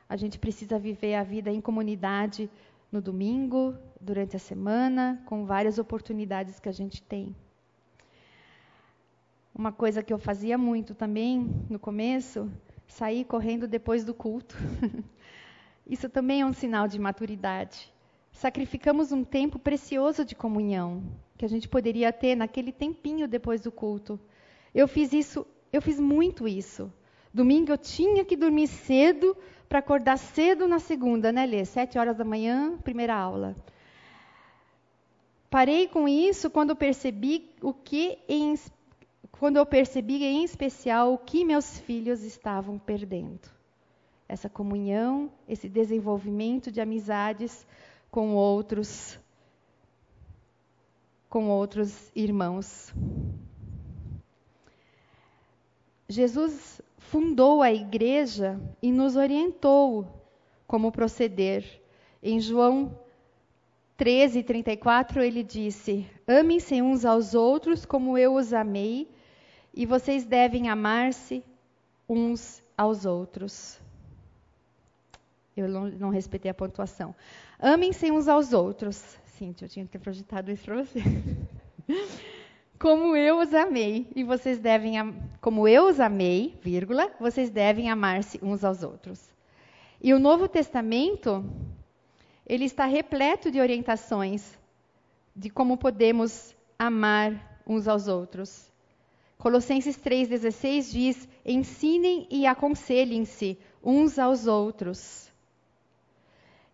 A gente precisa viver a vida em comunidade no domingo, durante a semana, com várias oportunidades que a gente tem. Uma coisa que eu fazia muito também no começo, sair correndo depois do culto. Isso também é um sinal de maturidade. sacrificamos um tempo precioso de comunhão que a gente poderia ter naquele tempinho depois do culto. Eu fiz isso, eu fiz muito isso. Domingo eu tinha que dormir cedo para acordar cedo na segunda, né, Lê? Sete horas da manhã, primeira aula. Parei com isso quando eu percebi o que em, quando eu percebi em especial o que meus filhos estavam perdendo. Essa comunhão, esse desenvolvimento de amizades com outros com outros irmãos. Jesus fundou a igreja e nos orientou como proceder. Em João 13, 34, ele disse: Amem-se uns aos outros como eu os amei, e vocês devem amar-se uns aos outros. Eu não, não respeitei a pontuação. Amem-se uns aos outros. Sim, eu tinha que ter projetado isso para você. como eu os amei, e vocês devem como eu os amei, vírgula, vocês devem amar-se uns aos outros. E o Novo Testamento, ele está repleto de orientações de como podemos amar uns aos outros. Colossenses 3:16 diz: "Ensinem e aconselhem-se uns aos outros".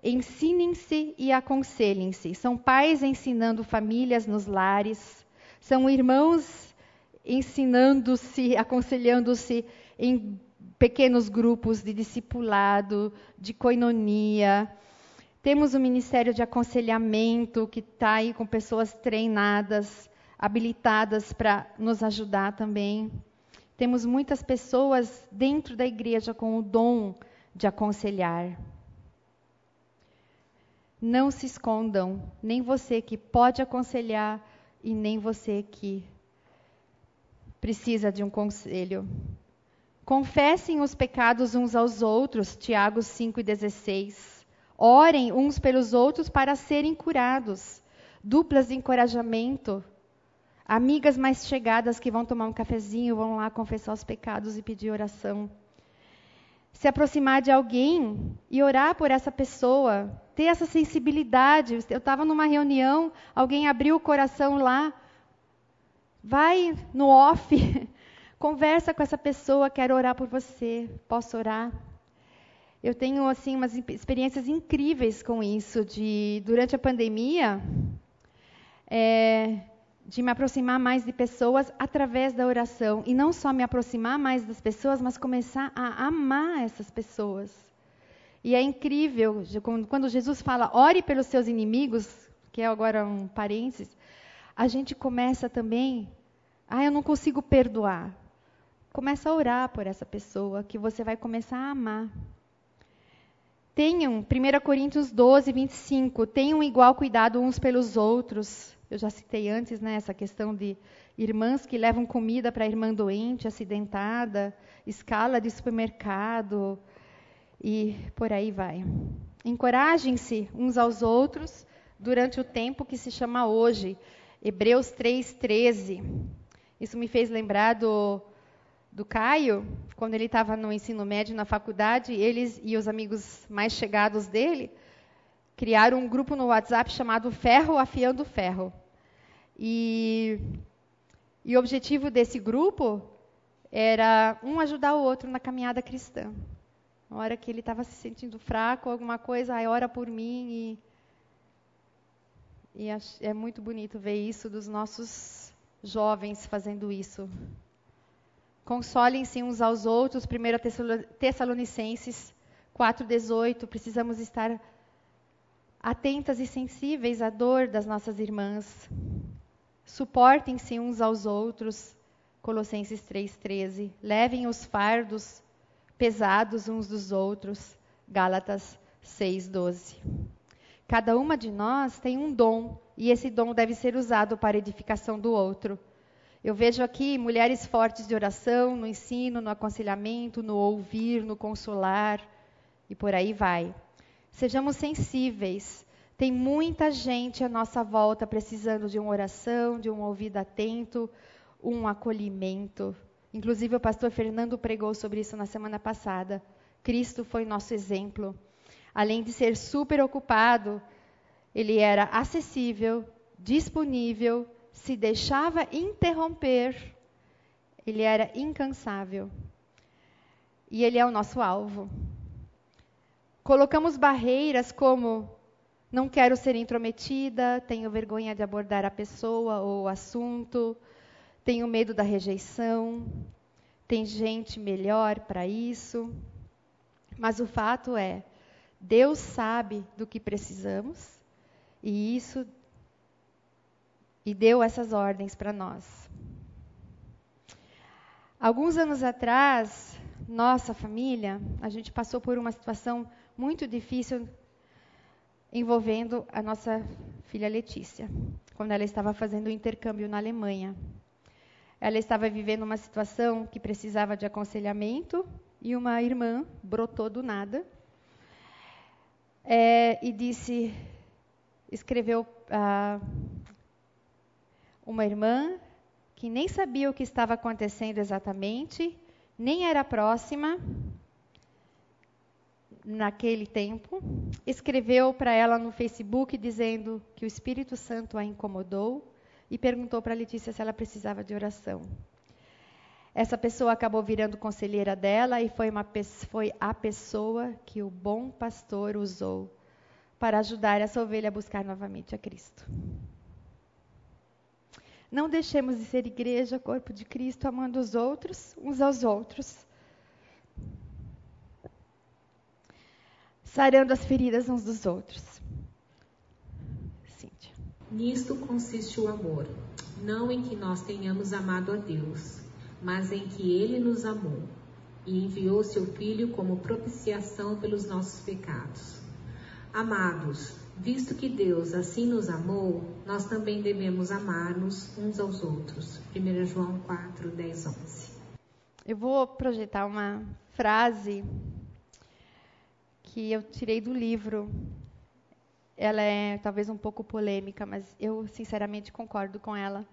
Ensinem-se e aconselhem-se. São pais ensinando famílias nos lares, são irmãos ensinando-se, aconselhando-se em pequenos grupos de discipulado, de coinonia. Temos o Ministério de Aconselhamento, que está aí com pessoas treinadas, habilitadas para nos ajudar também. Temos muitas pessoas dentro da igreja com o dom de aconselhar. Não se escondam, nem você que pode aconselhar, e nem você que precisa de um conselho. Confessem os pecados uns aos outros, Tiago 5,16. Orem uns pelos outros para serem curados. Duplas de encorajamento. Amigas mais chegadas que vão tomar um cafezinho, vão lá confessar os pecados e pedir oração. Se aproximar de alguém e orar por essa pessoa, ter essa sensibilidade. Eu estava numa reunião, alguém abriu o coração lá, vai no off, conversa com essa pessoa, quero orar por você, posso orar? Eu tenho assim umas experiências incríveis com isso. De durante a pandemia, é, de me aproximar mais de pessoas através da oração e não só me aproximar mais das pessoas, mas começar a amar essas pessoas. E é incrível, quando Jesus fala, ore pelos seus inimigos, que é agora um parênteses, a gente começa também, ah, eu não consigo perdoar. Começa a orar por essa pessoa, que você vai começar a amar. Tenham, 1 Coríntios 12, 25, tenham igual cuidado uns pelos outros. Eu já citei antes né, essa questão de irmãs que levam comida para a irmã doente, acidentada, escala de supermercado, e por aí vai. Encorajem-se uns aos outros durante o tempo que se chama hoje. Hebreus 3:13. Isso me fez lembrar do, do Caio, quando ele estava no ensino médio na faculdade, eles e os amigos mais chegados dele criaram um grupo no WhatsApp chamado Ferro Afiando Ferro. E, e o objetivo desse grupo era um ajudar o outro na caminhada cristã. Na hora que ele estava se sentindo fraco, alguma coisa, aí ora por mim. E, e é muito bonito ver isso dos nossos jovens fazendo isso. Consolem-se uns aos outros. 1 Tessalonicenses 4,18. Precisamos estar atentas e sensíveis à dor das nossas irmãs. Suportem-se uns aos outros. Colossenses 3,13. Levem os fardos pesados uns dos outros. Gálatas 6:12. Cada uma de nós tem um dom e esse dom deve ser usado para a edificação do outro. Eu vejo aqui mulheres fortes de oração, no ensino, no aconselhamento, no ouvir, no consolar e por aí vai. Sejamos sensíveis. Tem muita gente à nossa volta precisando de uma oração, de um ouvido atento, um acolhimento. Inclusive, o pastor Fernando pregou sobre isso na semana passada. Cristo foi nosso exemplo. Além de ser super ocupado, Ele era acessível, disponível, se deixava interromper. Ele era incansável. E ele é o nosso alvo. Colocamos barreiras como não quero ser intrometida, tenho vergonha de abordar a pessoa ou o assunto, tenho medo da rejeição, tem gente melhor para isso. Mas o fato é, Deus sabe do que precisamos e isso e deu essas ordens para nós. Alguns anos atrás, nossa família, a gente passou por uma situação muito difícil envolvendo a nossa filha Letícia, quando ela estava fazendo o intercâmbio na Alemanha. Ela estava vivendo uma situação que precisava de aconselhamento e uma irmã brotou do nada é, e disse, escreveu ah, uma irmã que nem sabia o que estava acontecendo exatamente, nem era próxima, naquele tempo, escreveu para ela no Facebook dizendo que o Espírito Santo a incomodou e perguntou para Letícia se ela precisava de oração. Essa pessoa acabou virando conselheira dela e foi, uma, foi a pessoa que o bom pastor usou para ajudar essa ovelha a buscar novamente a Cristo. Não deixemos de ser igreja, corpo de Cristo, amando os outros, uns aos outros sarando as feridas uns dos outros. Nisto consiste o amor, não em que nós tenhamos amado a Deus, mas em que Ele nos amou e enviou seu Filho como propiciação pelos nossos pecados. Amados, visto que Deus assim nos amou, nós também devemos amar-nos uns aos outros. 1 João 4, 10, 11. Eu vou projetar uma frase que eu tirei do livro. Ela é talvez um pouco polêmica, mas eu sinceramente concordo com ela.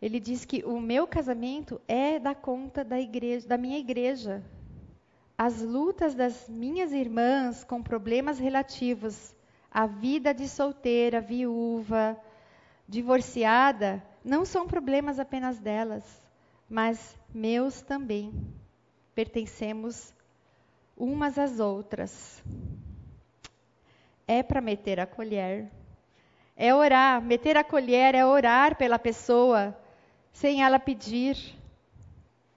Ele diz que o meu casamento é da conta da igreja, da minha igreja. As lutas das minhas irmãs com problemas relativos à vida de solteira, viúva, divorciada, não são problemas apenas delas, mas meus também. Pertencemos umas às outras. É para meter a colher. É orar. Meter a colher é orar pela pessoa sem ela pedir.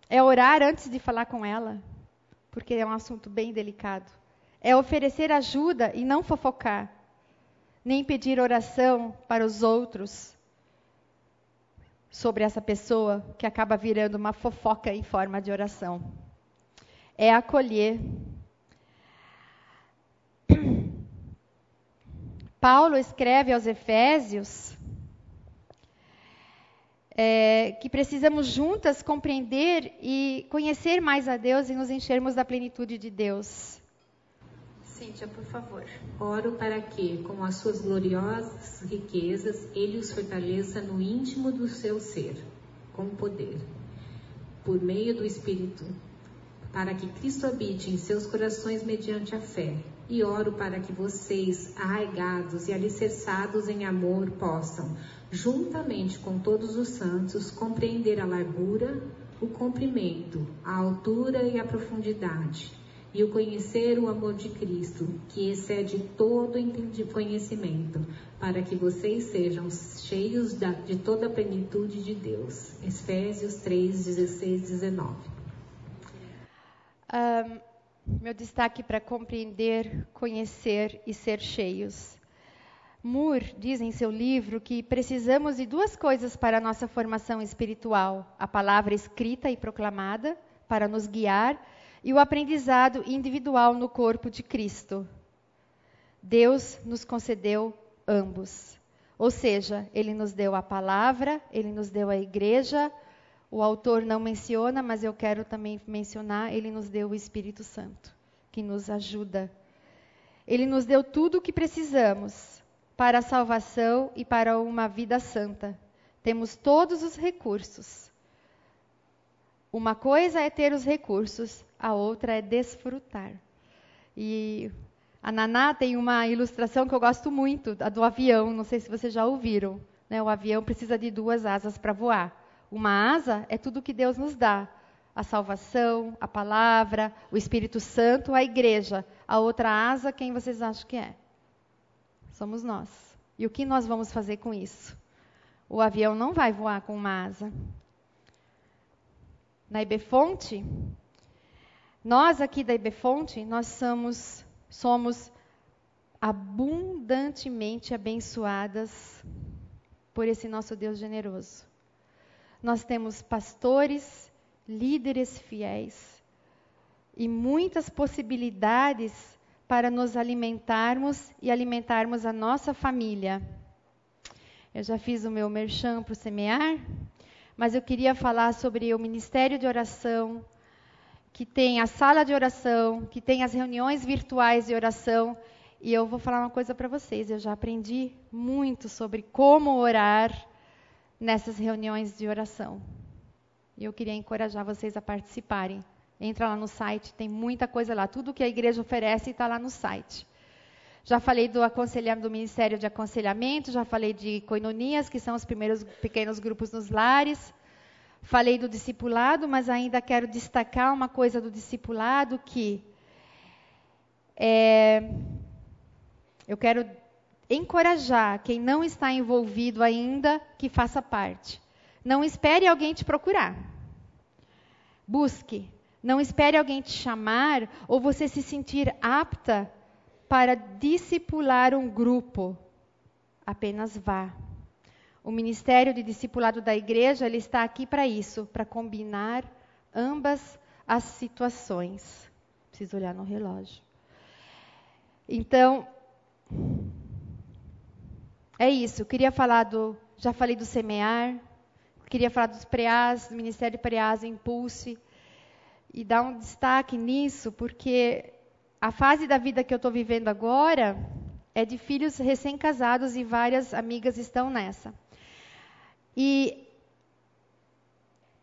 É orar antes de falar com ela, porque é um assunto bem delicado. É oferecer ajuda e não fofocar, nem pedir oração para os outros sobre essa pessoa que acaba virando uma fofoca em forma de oração é acolher. Paulo escreve aos Efésios é, que precisamos juntas compreender e conhecer mais a Deus e nos enchermos da plenitude de Deus. Cíntia, por favor. Oro para que, com as suas gloriosas riquezas, Ele os fortaleça no íntimo do seu ser, com poder, por meio do Espírito para que Cristo habite em seus corações mediante a fé. E oro para que vocês, arraigados e alicerçados em amor, possam, juntamente com todos os santos, compreender a largura, o comprimento, a altura e a profundidade, e o conhecer o amor de Cristo, que excede todo conhecimento, para que vocês sejam cheios de toda a plenitude de Deus. Efésios 3, 16, 19. Um, meu destaque para compreender, conhecer e ser cheios. Moore diz em seu livro que precisamos de duas coisas para a nossa formação espiritual: a palavra escrita e proclamada, para nos guiar, e o aprendizado individual no corpo de Cristo. Deus nos concedeu ambos. Ou seja, Ele nos deu a palavra, Ele nos deu a igreja, o autor não menciona, mas eu quero também mencionar, ele nos deu o Espírito Santo, que nos ajuda. Ele nos deu tudo o que precisamos para a salvação e para uma vida santa. Temos todos os recursos. Uma coisa é ter os recursos, a outra é desfrutar. E A Naná tem uma ilustração que eu gosto muito, a do avião, não sei se vocês já ouviram. Né? O avião precisa de duas asas para voar. Uma asa é tudo que Deus nos dá: a salvação, a palavra, o Espírito Santo, a igreja. A outra asa, quem vocês acham que é? Somos nós. E o que nós vamos fazer com isso? O avião não vai voar com uma asa. Na Ibefonte, nós aqui da Ibefonte, nós somos, somos abundantemente abençoadas por esse nosso Deus generoso. Nós temos pastores, líderes fiéis e muitas possibilidades para nos alimentarmos e alimentarmos a nossa família. Eu já fiz o meu merchan para o semear, mas eu queria falar sobre o ministério de oração, que tem a sala de oração, que tem as reuniões virtuais de oração e eu vou falar uma coisa para vocês. Eu já aprendi muito sobre como orar nessas reuniões de oração. E eu queria encorajar vocês a participarem. Entra lá no site, tem muita coisa lá. Tudo que a igreja oferece está lá no site. Já falei do do Ministério de Aconselhamento, já falei de coinonias, que são os primeiros pequenos grupos nos lares. Falei do discipulado, mas ainda quero destacar uma coisa do discipulado que é, eu quero encorajar quem não está envolvido ainda que faça parte. Não espere alguém te procurar. Busque. Não espere alguém te chamar ou você se sentir apta para discipular um grupo. Apenas vá. O ministério de discipulado da igreja ele está aqui para isso, para combinar ambas as situações. Preciso olhar no relógio. Então, é isso. Eu queria falar do. Já falei do semear. Queria falar dos preás, do Ministério Preás Impulse. E dar um destaque nisso, porque a fase da vida que eu estou vivendo agora é de filhos recém-casados e várias amigas estão nessa. E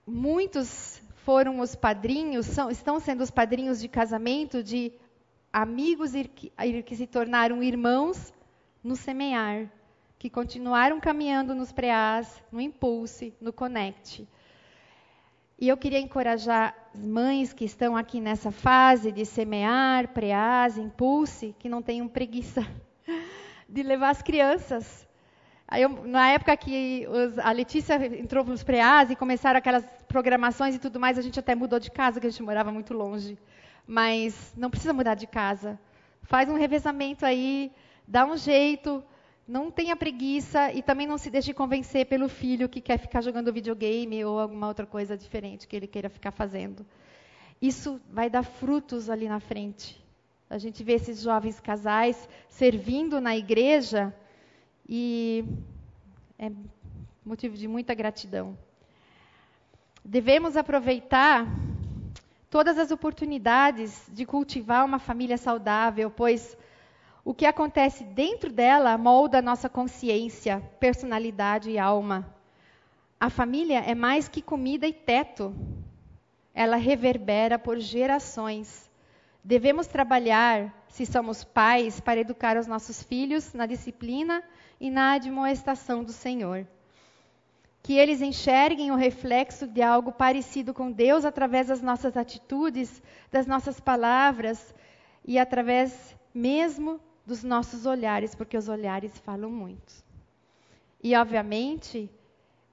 muitos foram os padrinhos, são, estão sendo os padrinhos de casamento de amigos que, que se tornaram irmãos no semear, que continuaram caminhando nos preás, no impulse, no connect. E eu queria encorajar as mães que estão aqui nessa fase de semear, preás, impulse, que não tenham preguiça de levar as crianças. Eu, na época que os, a Letícia entrou nos preás e começaram aquelas programações e tudo mais, a gente até mudou de casa, que a gente morava muito longe mas não precisa mudar de casa. Faz um revezamento aí, dá um jeito, não tenha preguiça e também não se deixe convencer pelo filho que quer ficar jogando videogame ou alguma outra coisa diferente que ele queira ficar fazendo. Isso vai dar frutos ali na frente. A gente vê esses jovens casais servindo na igreja e é motivo de muita gratidão. Devemos aproveitar todas as oportunidades de cultivar uma família saudável, pois o que acontece dentro dela molda nossa consciência, personalidade e alma. A família é mais que comida e teto. Ela reverbera por gerações. Devemos trabalhar, se somos pais, para educar os nossos filhos na disciplina e na admoestação do Senhor que eles enxerguem o reflexo de algo parecido com Deus através das nossas atitudes, das nossas palavras e através mesmo dos nossos olhares, porque os olhares falam muito. E, obviamente,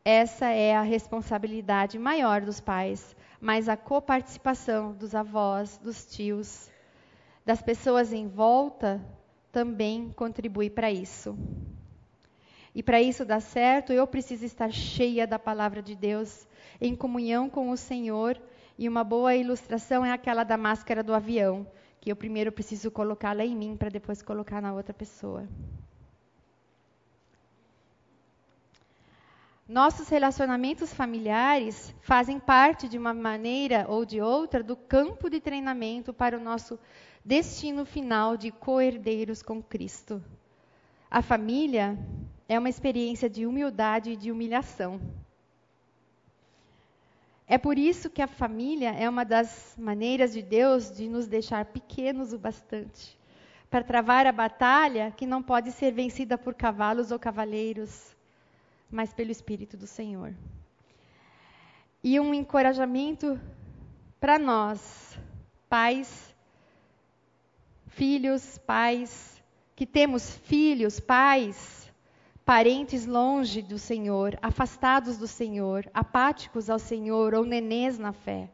essa é a responsabilidade maior dos pais, mas a coparticipação dos avós, dos tios, das pessoas em volta também contribui para isso. E para isso dar certo, eu preciso estar cheia da palavra de Deus, em comunhão com o Senhor. E uma boa ilustração é aquela da máscara do avião, que eu primeiro preciso colocá-la em mim para depois colocar na outra pessoa. Nossos relacionamentos familiares fazem parte, de uma maneira ou de outra, do campo de treinamento para o nosso destino final de co-herdeiros com Cristo. A família é uma experiência de humildade e de humilhação. É por isso que a família é uma das maneiras de Deus de nos deixar pequenos o bastante, para travar a batalha que não pode ser vencida por cavalos ou cavaleiros, mas pelo Espírito do Senhor. E um encorajamento para nós, pais, filhos, pais, que temos filhos, pais, parentes longe do Senhor, afastados do Senhor, apáticos ao Senhor ou nenês na fé.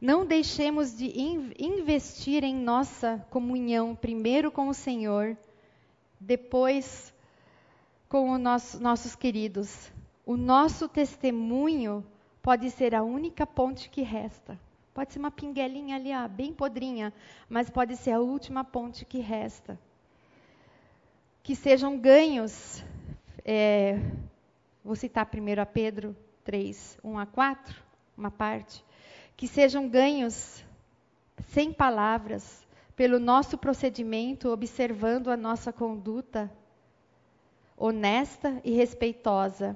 Não deixemos de investir em nossa comunhão, primeiro com o Senhor, depois com os nosso, nossos queridos. O nosso testemunho pode ser a única ponte que resta. Pode ser uma pinguelinha ali, ó, bem podrinha, mas pode ser a última ponte que resta. Que sejam ganhos. É, vou citar primeiro a Pedro 3, 1 a 4, uma parte que sejam ganhos sem palavras, pelo nosso procedimento, observando a nossa conduta honesta e respeitosa,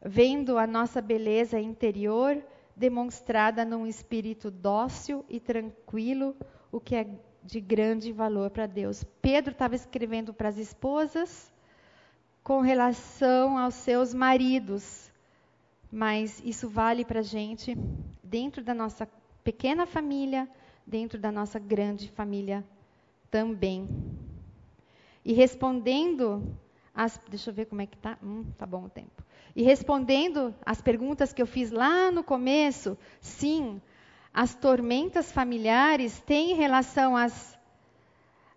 vendo a nossa beleza interior demonstrada num espírito dócil e tranquilo, o que é de grande valor para Deus. Pedro estava escrevendo para as esposas com relação aos seus maridos, mas isso vale para a gente dentro da nossa pequena família, dentro da nossa grande família também. E respondendo as, deixa eu ver como é que tá, hum, tá bom o tempo. E respondendo as perguntas que eu fiz lá no começo, sim, as tormentas familiares têm relação às,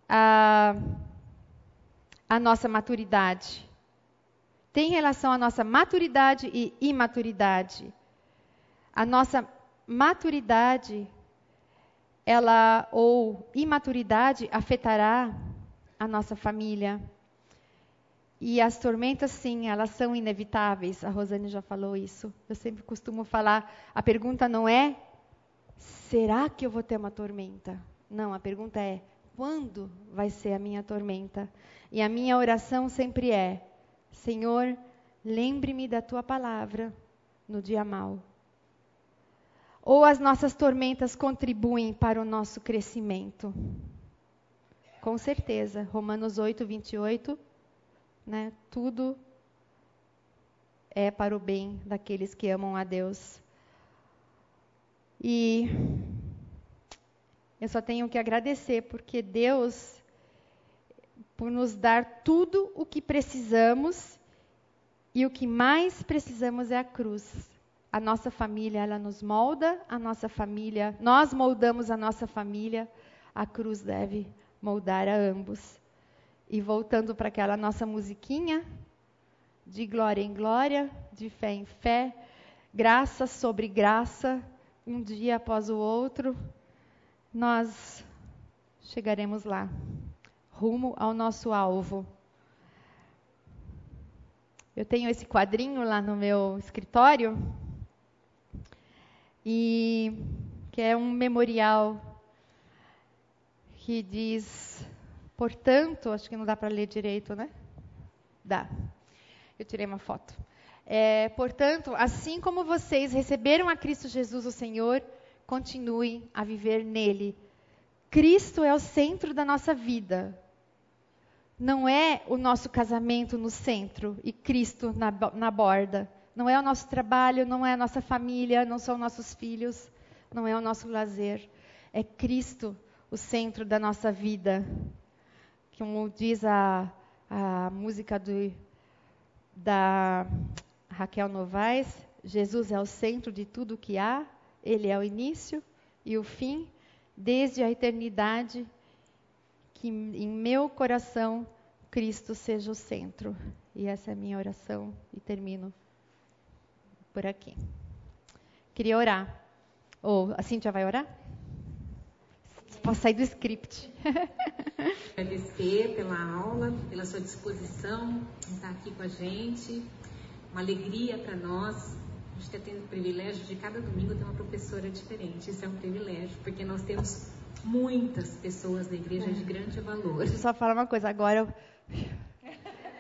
a, a nossa maturidade. Tem relação à nossa maturidade e imaturidade. A nossa maturidade, ela ou imaturidade afetará a nossa família. E as tormentas, sim, elas são inevitáveis. A Rosane já falou isso. Eu sempre costumo falar: a pergunta não é será que eu vou ter uma tormenta? Não, a pergunta é quando vai ser a minha tormenta? E a minha oração sempre é: Senhor, lembre-me da tua palavra no dia mau. Ou as nossas tormentas contribuem para o nosso crescimento? Com certeza. Romanos 8, 28. Né? Tudo é para o bem daqueles que amam a Deus. E eu só tenho que agradecer, porque Deus, por nos dar tudo o que precisamos, e o que mais precisamos é a cruz. A nossa família, ela nos molda, a nossa família, nós moldamos a nossa família, a cruz deve moldar a ambos. E voltando para aquela nossa musiquinha, de glória em glória, de fé em fé, graça sobre graça, um dia após o outro, nós chegaremos lá, rumo ao nosso alvo. Eu tenho esse quadrinho lá no meu escritório, e que é um memorial que diz, portanto, acho que não dá para ler direito, né? Dá. Eu tirei uma foto. É, portanto, assim como vocês receberam a Cristo Jesus, o Senhor, continuem a viver nele. Cristo é o centro da nossa vida. Não é o nosso casamento no centro e Cristo na, na borda. Não é o nosso trabalho, não é a nossa família, não são nossos filhos, não é o nosso lazer. É Cristo o centro da nossa vida. Como diz a, a música do, da Raquel Novaes, Jesus é o centro de tudo que há, Ele é o início e o fim, desde a eternidade, que em meu coração Cristo seja o centro. E essa é a minha oração e termino por aqui. Queria orar. Ou a Cintia vai orar? Posso sair do script. Agradecer pela aula, pela sua disposição estar aqui com a gente. Uma alegria para nós. A gente está tendo o privilégio de cada domingo ter uma professora diferente. Isso é um privilégio, porque nós temos muitas pessoas da igreja de grande valor. Deixa eu só falar uma coisa. Agora eu...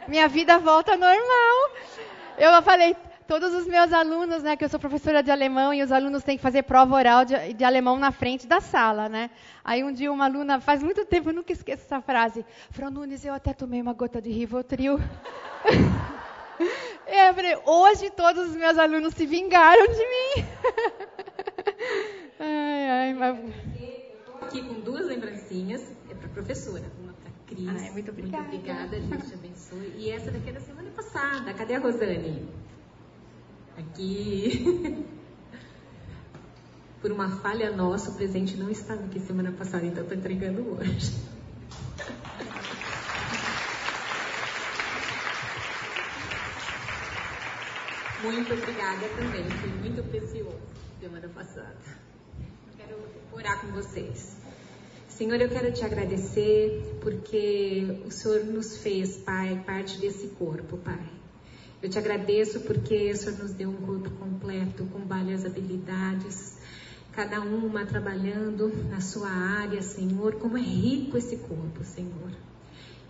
minha vida volta normal. Eu falei, todos os meus alunos, né, que eu sou professora de alemão e os alunos têm que fazer prova oral de, de alemão na frente da sala, né? Aí um dia uma aluna, faz muito tempo, eu nunca esqueço essa frase, Frau Nunes, eu até tomei uma gota de Rivotril. e eu falei, hoje todos os meus alunos se vingaram de mim. ai, ai, mas... Estou aqui com duas lembrancinhas, é para a professora, uma para a Cris. Ai, muito obrigada. Muito obrigada, Deus te abençoe. E essa daqui é da semana passada, cadê a Rosane? Aqui. Por uma falha nossa, o presente não estava aqui semana passada, então estou entregando hoje. Muito obrigada também, foi muito precioso semana passada. Quero orar com vocês. Senhor, eu quero te agradecer porque o Senhor nos fez, Pai, parte desse corpo, Pai. Eu te agradeço porque o Senhor nos deu um corpo completo, com várias habilidades, cada uma trabalhando na sua área, Senhor. Como é rico esse corpo, Senhor.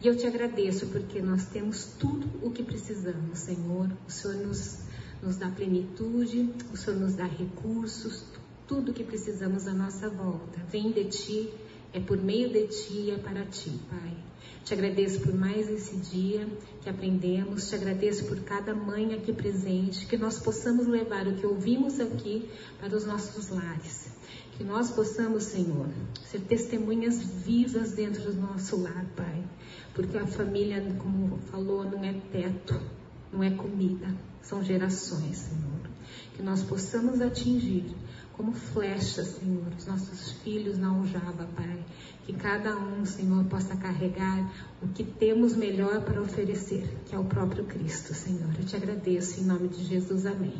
E eu te agradeço porque nós temos tudo o que precisamos, Senhor. O Senhor nos, nos dá plenitude, o Senhor nos dá recursos, tudo que precisamos à nossa volta. Vem de ti, é por meio de ti, é para ti, Pai. Te agradeço por mais esse dia que aprendemos, te agradeço por cada mãe aqui presente, que nós possamos levar o que ouvimos aqui para os nossos lares. Que nós possamos, Senhor, ser testemunhas vivas dentro do nosso lar, Pai. Porque a família, como falou, não é teto, não é comida, são gerações, Senhor. Que nós possamos atingir como flechas, Senhor, os nossos filhos na aljava, Pai. Que cada um, Senhor, possa carregar o que temos melhor para oferecer, que é o próprio Cristo, Senhor. Eu te agradeço em nome de Jesus. Amém.